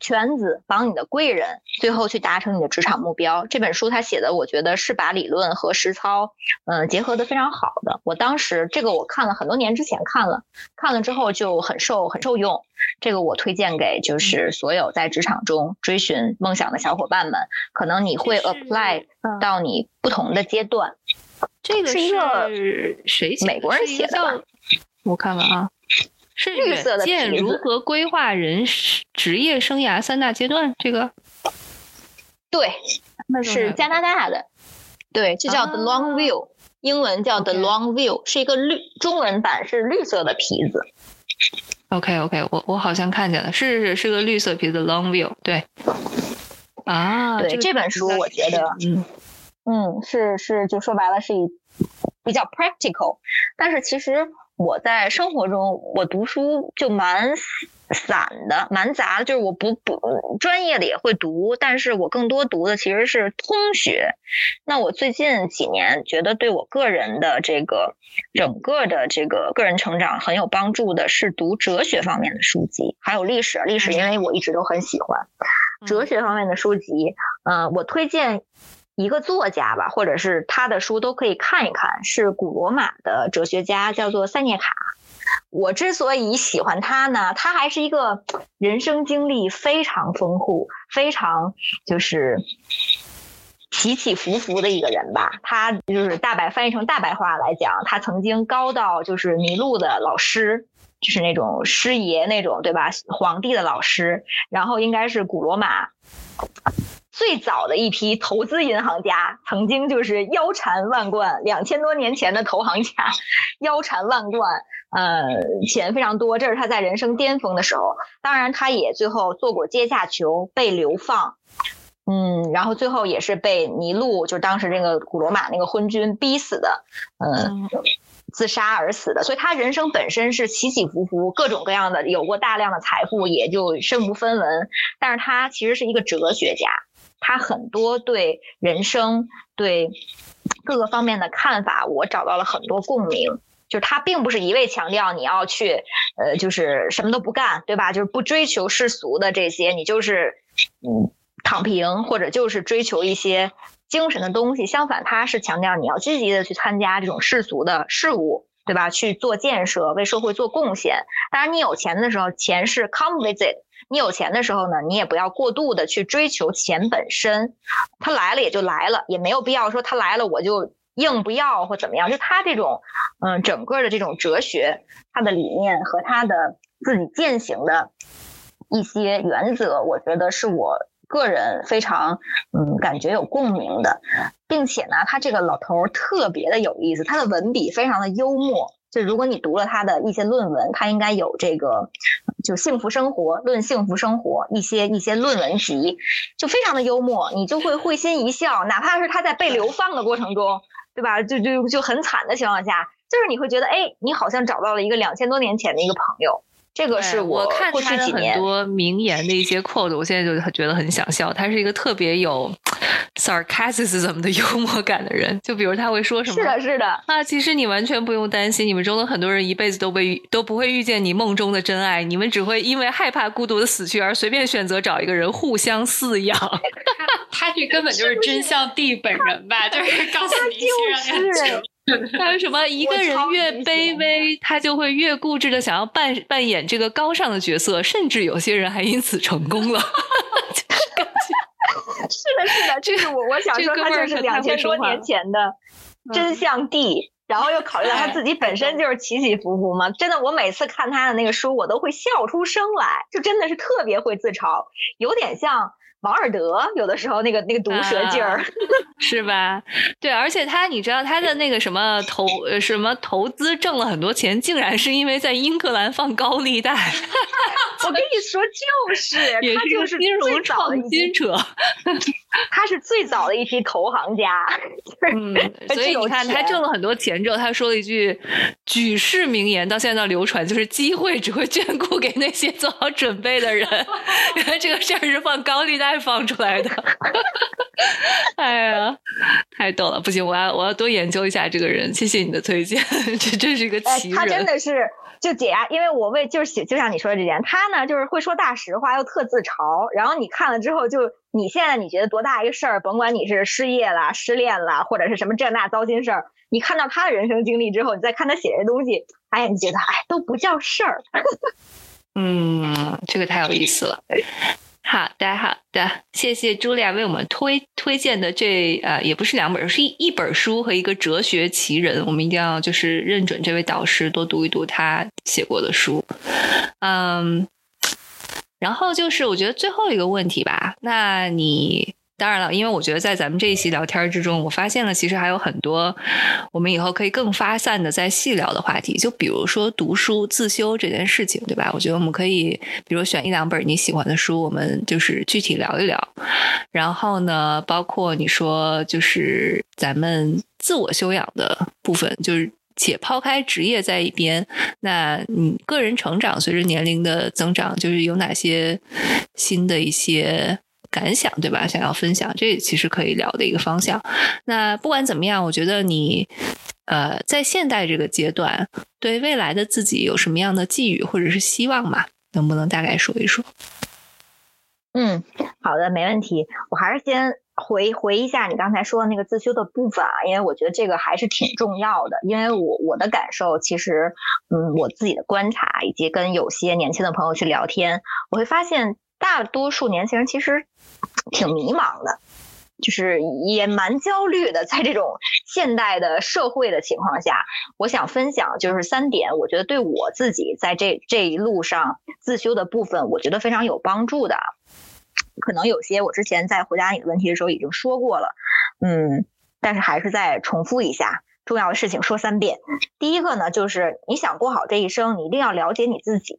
圈子帮你的贵人，最后去达成你的职场目标。这本书他写的，我觉得是把理论和实操，嗯，结合的非常好的。我当时这个我看了很多年之前看了，看了之后就很受很受用。这个我推荐给就是所有在职场中追寻梦想的小伙伴们，可能你会 apply 到你不同的阶段。这个是一个谁美国人写的？我看看啊。是绿色的见如何规划人职业生涯三大阶段？这个对，那是加拿大的，对，就叫 The Long View，英文叫 The Long View，是一个绿，中文版是绿色的皮子。OK OK，我我好像看见了，是是是个绿色皮子 Long View，对。啊，对这本书，我觉得，嗯，嗯，是是，就说白了是以比较 practical，但是其实我在生活中我读书就蛮。散的蛮杂的，就是我不不专业的也会读，但是我更多读的其实是通学。那我最近几年觉得对我个人的这个整个的这个个人成长很有帮助的是读哲学方面的书籍，还有历史。历史因为我一直都很喜欢哲学方面的书籍。嗯，我推荐一个作家吧，或者是他的书都可以看一看，是古罗马的哲学家，叫做塞涅卡。我之所以喜欢他呢，他还是一个人生经历非常丰富、非常就是起起伏伏的一个人吧。他就是大白翻译成大白话来讲，他曾经高到就是迷路的老师，就是那种师爷那种，对吧？皇帝的老师，然后应该是古罗马。最早的一批投资银行家，曾经就是腰缠万贯，两千多年前的投行家，[LAUGHS] 腰缠万贯，呃，钱非常多。这是他在人生巅峰的时候。当然，他也最后做过阶下囚，被流放，嗯，然后最后也是被尼禄，就是当时这个古罗马那个昏君逼死的，嗯，自杀而死的。所以他人生本身是起起伏伏，各种各样的，有过大量的财富，也就身无分文。但是他其实是一个哲学家。他很多对人生、对各个方面的看法，我找到了很多共鸣。就是他并不是一味强调你要去，呃，就是什么都不干，对吧？就是不追求世俗的这些，你就是嗯躺平，或者就是追求一些精神的东西。相反，他是强调你要积极的去参加这种世俗的事物，对吧？去做建设，为社会做贡献。当然，你有钱的时候，钱是 come with it。你有钱的时候呢，你也不要过度的去追求钱本身，他来了也就来了，也没有必要说他来了我就硬不要或怎么样。就他这种，嗯，整个的这种哲学，他的理念和他的自己践行的一些原则，我觉得是我个人非常嗯感觉有共鸣的，并且呢，他这个老头特别的有意思，他的文笔非常的幽默。就如果你读了他的一些论文，他应该有这个，就幸福生活论幸福生活一些一些论文集，就非常的幽默，你就会会心一笑。哪怕是他在被流放的过程中，对吧？就就就很惨的情况下，就是你会觉得，哎，你好像找到了一个两千多年前的一个朋友。这个是我看他的很多名言的一些 quote，我现在就觉得很想笑。他是一个特别有 sarcasm 的幽默感的人。[LAUGHS] 就比如他会说什么？是的，是的。啊，其实你完全不用担心，你们中的很多人一辈子都被都不会遇见你梦中的真爱，你们只会因为害怕孤独的死去而随便选择找一个人互相饲养。他 [LAUGHS] 他这根本就是真相帝本人吧？就是告诉你一些。[LAUGHS] 还有什么？一个人越卑微，他就会越固执的想要扮扮演这个高尚的角色，甚至有些人还因此成功了。是 [LAUGHS] 的，是的，这是我我想说，他就是两千多年前的真相帝，然后又考虑到他自己本身就是起起伏伏嘛。真的，我每次看他的那个书，我都会笑出声来，就真的是特别会自嘲，有点像。王尔德有的时候那个那个毒舌劲儿，[LAUGHS] 是吧？对，而且他你知道他的那个什么投什么投资挣了很多钱，竟然是因为在英格兰放高利贷。[LAUGHS] 我跟你说，就是他就是金融创新者，[LAUGHS] 他是最早的一批投行家。嗯，所以你看他挣了很多钱之后，他说了一句举世名言，到现在流传，就是机会只会眷顾给那些做好准备的人。原来这个事儿是放高利贷。放出来的，[LAUGHS] 哎呀，太逗了！不行，我要我要多研究一下这个人。谢谢你的推荐，这真是一个奇人。他真的是就解压，因为我为就是写，就像你说的这点，他呢就是会说大实话，又特自嘲。然后你看了之后，就你现在你觉得多大一个事儿，甭管你是失业了、失恋了，或者是什么这那糟心事儿，你看到他的人生经历之后，你再看他写这东西，哎呀，你觉得哎都不叫事儿。[LAUGHS] 嗯，这个太有意思了。好的，好的，谢谢朱莉亚为我们推推荐的这呃，也不是两本，是一一本书和一个哲学奇人，我们一定要就是认准这位导师，多读一读他写过的书。嗯，然后就是我觉得最后一个问题吧，那你当然了，因为我觉得在咱们这一期聊天之中，我发现了其实还有很多我们以后可以更发散的再细聊的话题，就比如说读书自修这件事情，对吧？我觉得我们可以，比如选一两本你喜欢的书，我们就是具体聊一聊。然后呢，包括你说就是咱们自我修养的部分，就是且抛开职业在一边，那你个人成长随着年龄的增长，就是有哪些新的一些。感想对吧？想要分享，这其实可以聊的一个方向。那不管怎么样，我觉得你呃，在现代这个阶段，对未来的自己有什么样的寄语或者是希望吗？能不能大概说一说？嗯，好的，没问题。我还是先回回一下你刚才说的那个自修的部分啊，因为我觉得这个还是挺重要的。因为我我的感受，其实嗯，我自己的观察以及跟有些年轻的朋友去聊天，我会发现。大多数年轻人其实挺迷茫的，就是也蛮焦虑的。在这种现代的社会的情况下，我想分享就是三点，我觉得对我自己在这这一路上自修的部分，我觉得非常有帮助的。可能有些我之前在回答你的问题的时候已经说过了，嗯，但是还是再重复一下，重要的事情说三遍。第一个呢，就是你想过好这一生，你一定要了解你自己。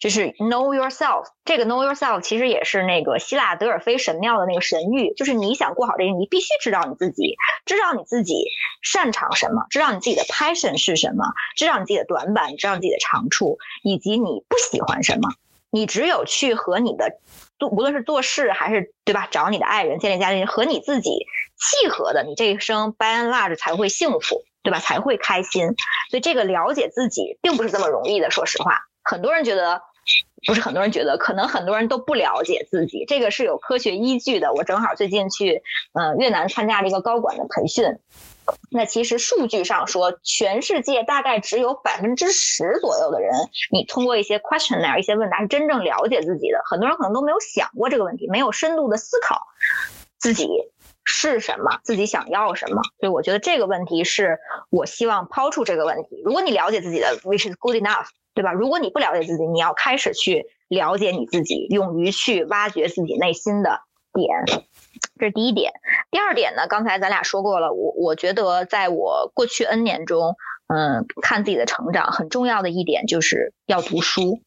就是 know yourself，这个 know yourself 其实也是那个希腊德尔菲神庙的那个神谕，就是你想过好这个，你必须知道你自己，知道你自己擅长什么，知道你自己的 passion 是什么，知道你自己的短板，知道自己的长处，以及你不喜欢什么。你只有去和你的做，无论是做事还是对吧，找你的爱人、建立家庭，和你自己契合的，你这一生 by and large 才会幸福，对吧？才会开心。所以这个了解自己并不是这么容易的，说实话，很多人觉得。不是很多人觉得，可能很多人都不了解自己，这个是有科学依据的。我正好最近去，嗯，越南参加了一个高管的培训。那其实数据上说，全世界大概只有百分之十左右的人，你通过一些 questionnaire 一些问答是真正了解自己的。很多人可能都没有想过这个问题，没有深度的思考自己是什么，自己想要什么。所以我觉得这个问题是我希望抛出这个问题。如果你了解自己的，which is good enough。对吧？如果你不了解自己，你要开始去了解你自己，勇于去挖掘自己内心的点，这是第一点。第二点呢？刚才咱俩说过了，我我觉得在我过去 N 年中，嗯，看自己的成长很重要的一点就是要读书，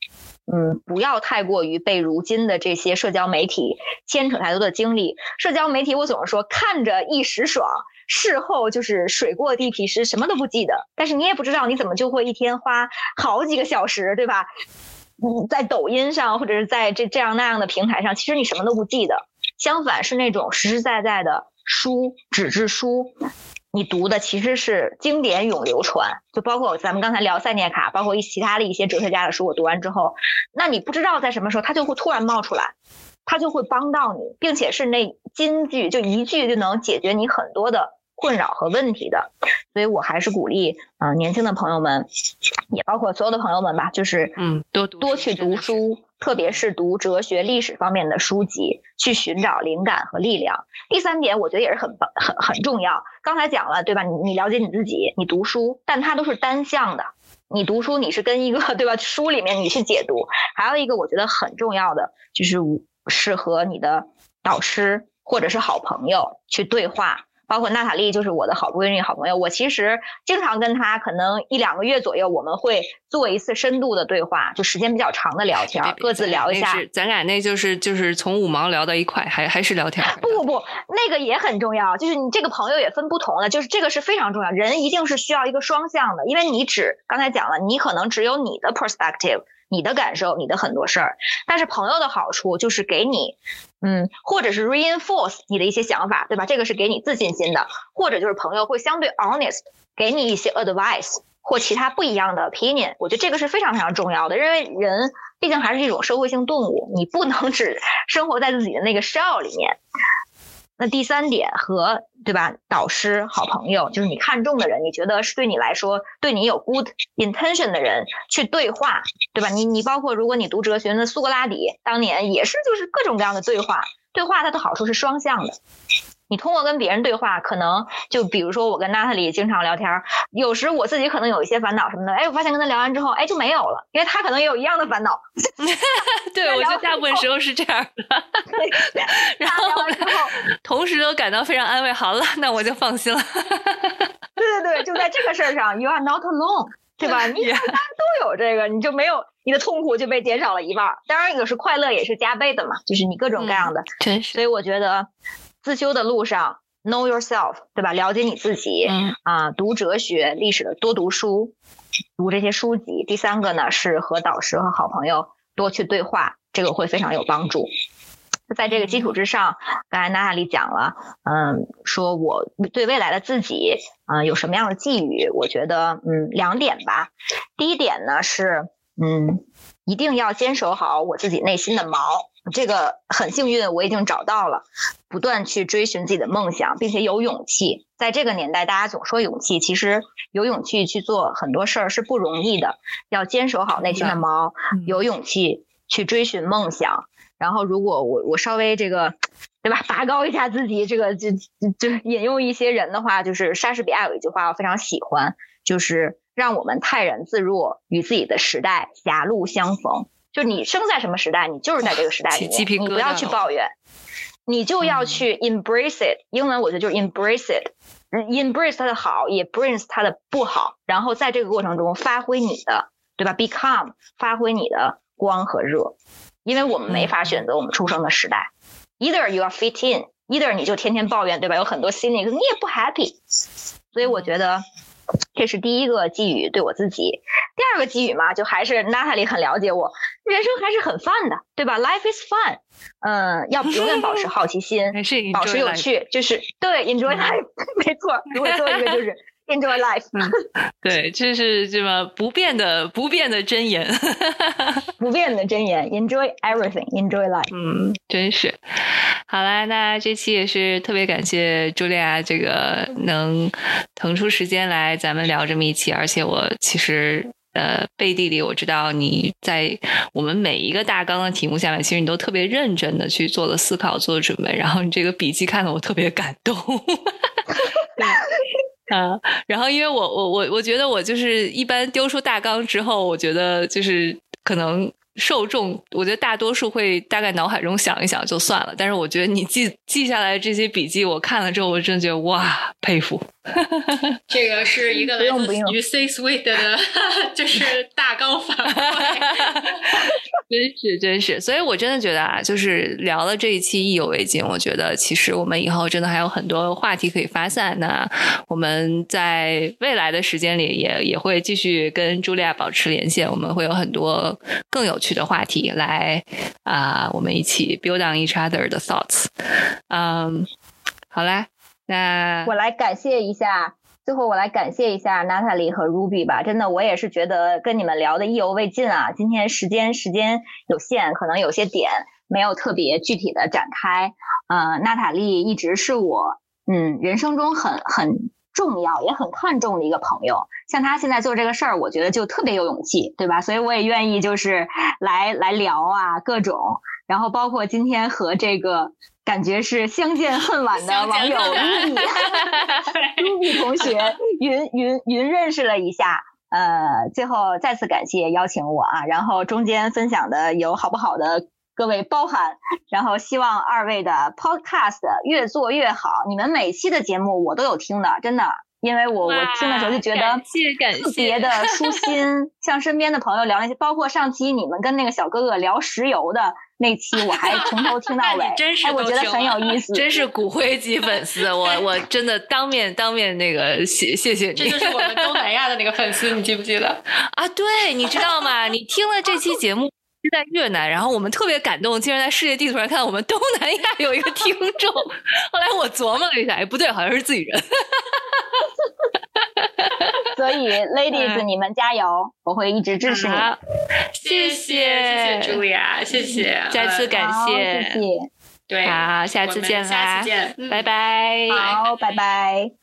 嗯，不要太过于被如今的这些社交媒体牵扯太多的精力。社交媒体我总是说看着一时爽。事后就是水过地皮湿，什么都不记得。但是你也不知道你怎么就会一天花好几个小时，对吧？嗯，在抖音上或者是在这这样那样的平台上，其实你什么都不记得。相反是那种实实在在的书，纸质书，你读的其实是经典永流传。就包括咱们刚才聊塞涅卡，包括一其他的一些哲学家的书，我读完之后，那你不知道在什么时候，它就会突然冒出来。他就会帮到你，并且是那金句，就一句就能解决你很多的困扰和问题的。所以我还是鼓励，嗯，年轻的朋友们，也包括所有的朋友们吧，就是嗯，多多去读书，特别是读哲学、历史方面的书籍，去寻找灵感和力量。第三点，我觉得也是很很很重要。刚才讲了，对吧？你你了解你自己，你读书，但它都是单向的。你读书，你是跟一个对吧？书里面你去解读。还有一个我觉得很重要的就是。是和你的导师或者是好朋友去对话，包括娜塔莉就是我的好闺蜜、好朋友。我其实经常跟她，可能一两个月左右，我们会做一次深度的对话，就时间比较长的聊天，各自聊一下。咱俩那就是就是从五毛聊到一块，还还是聊天？不不不，那个也很重要，就是你这个朋友也分不同的，就是这个是非常重要。人一定是需要一个双向的，因为你只刚才讲了，你可能只有你的 perspective。你的感受，你的很多事儿，但是朋友的好处就是给你，嗯，或者是 reinforce 你的一些想法，对吧？这个是给你自信心的，或者就是朋友会相对 honest 给你一些 advice 或其他不一样的 opinion。我觉得这个是非常非常重要的，因为人毕竟还是一种社会性动物，你不能只生活在自己的那个 shell 里面。那第三点和对吧，导师、好朋友，就是你看中的人，你觉得是对你来说对你有 good intention 的人去对话，对吧？你你包括如果你读哲学，那苏格拉底当年也是就是各种各样的对话，对话它的好处是双向的，你通过跟别人对话，可能就比如说我跟娜塔莉经常聊天，有时我自己可能有一些烦恼什么的，哎，我发现跟他聊完之后，哎，就没有了，因为他可能也有一样的烦恼。[LAUGHS] [LAUGHS] 对，我觉得大部分时候是这样的。[LAUGHS] 然后同时都感到非常安慰。好了，那我就放心了。对对对，就在这个事儿上，You are not alone，对吧？你大家都有这个，你就没有你的痛苦就被减少了一半。当然，有时快乐也是加倍的嘛，就是你各种各样的。真是。所以我觉得。自修的路上，know yourself，对吧？了解你自己，嗯啊，读哲学、历史的多读书，读这些书籍。第三个呢，是和导师和好朋友多去对话，这个会非常有帮助。在这个基础之上，刚才娜娜里讲了，嗯，说我对未来的自己，嗯，有什么样的寄语？我觉得，嗯，两点吧。第一点呢是，嗯，一定要坚守好我自己内心的锚。这个很幸运，我已经找到了，不断去追寻自己的梦想，并且有勇气。在这个年代，大家总说勇气，其实有勇气去做很多事儿是不容易的。要坚守好内心的锚，有勇气去追寻梦想。然后，如果我我稍微这个，对吧，拔高一下自己，这个就就引用一些人的话，就是莎士比亚有一句话我非常喜欢，就是让我们泰然自若，与自己的时代狭路相逢。就你生在什么时代，你就是在这个时代里面，你不要去抱怨，你就要去 embrace it。英文我觉得就是 embrace it，embrace 它的好，也 brings 它的不好，然后在这个过程中发挥你的，对吧？become 发挥你的光和热，因为我们没法选择我们出生的时代，either you are fit in，either 你就天天抱怨，对吧？有很多 cynics，你也不 happy，所以我觉得。这是第一个寄语，对我自己。第二个寄语嘛，就还是 Natalie 很了解我，人生还是很 fun 的，对吧？Life is fun，嗯，要永远保持好奇心，[LAUGHS] 保持有趣，就是对 enjoy life，[LAUGHS] 没错。如果做一个就是。Enjoy life，[LAUGHS] 对，这是这么不变的、不变的箴言，[LAUGHS] 不变的箴言。Enjoy everything，Enjoy life。嗯，真是。好啦，那这期也是特别感谢茱莉亚，这个能腾出时间来咱们聊这么一期。而且我其实呃背地里我知道你在我们每一个大纲的题目下面，其实你都特别认真的去做了思考、做了准备。然后你这个笔记看得我特别感动。[LAUGHS] 啊，然后因为我我我我觉得我就是一般丢出大纲之后，我觉得就是可能。受众，我觉得大多数会大概脑海中想一想就算了。但是我觉得你记记下来这些笔记，我看了之后，我真觉得哇，佩服。[LAUGHS] 这个是一个来自于 C Suite 的，[LAUGHS] 就是大纲反馈。[LAUGHS] 真是真是，所以我真的觉得啊，就是聊了这一期意犹未尽。我觉得其实我们以后真的还有很多话题可以发散。那我们在未来的时间里，也也会继续跟茱莉亚保持连线。我们会有很多更有。趣的话题来啊，我们一起 build on each other 的 thoughts。嗯，好啦，那我来感谢一下，最后我来感谢一下娜塔莉和 Ruby 吧。真的，我也是觉得跟你们聊的意犹未尽啊。今天时间时间有限，可能有些点没有特别具体的展开。呃，娜塔莉一直是我嗯人生中很很。重要也很看重的一个朋友，像他现在做这个事儿，我觉得就特别有勇气，对吧？所以我也愿意就是来来聊啊，各种，然后包括今天和这个感觉是相见恨晚的网友 Ruby，Ruby [LAUGHS] [LAUGHS] 同学 [LAUGHS] 云云云认识了一下，呃，最后再次感谢邀请我啊，然后中间分享的有好不好的。各位包涵，然后希望二位的 podcast 越做越好。你们每期的节目我都有听的，真的，因为我我听的时候就觉得特别的舒心，像身边的朋友聊那些，包括上期你们跟那个小哥哥聊石油的那期，我还从头听到 [LAUGHS] 尾，哎，我觉得很有意思，[LAUGHS] 真是骨灰级粉丝，我我 [LAUGHS] 真的当面当面那个谢谢谢你，这就是我们东南亚的那个粉丝，你记不记得啊？对，你知道吗？你听了这期节目。是在越南，然后我们特别感动，竟然在世界地图上看到我们东南亚有一个听众。后来我琢磨了一下，哎，不对，好像是自己人。所以，[LAUGHS] ladies，你们加油，我会一直支持你。谢谢，谢谢茱莉亚，谢谢，再次感谢，谢谢。对，好，下次见啦，下次见，拜拜。好，拜拜。好。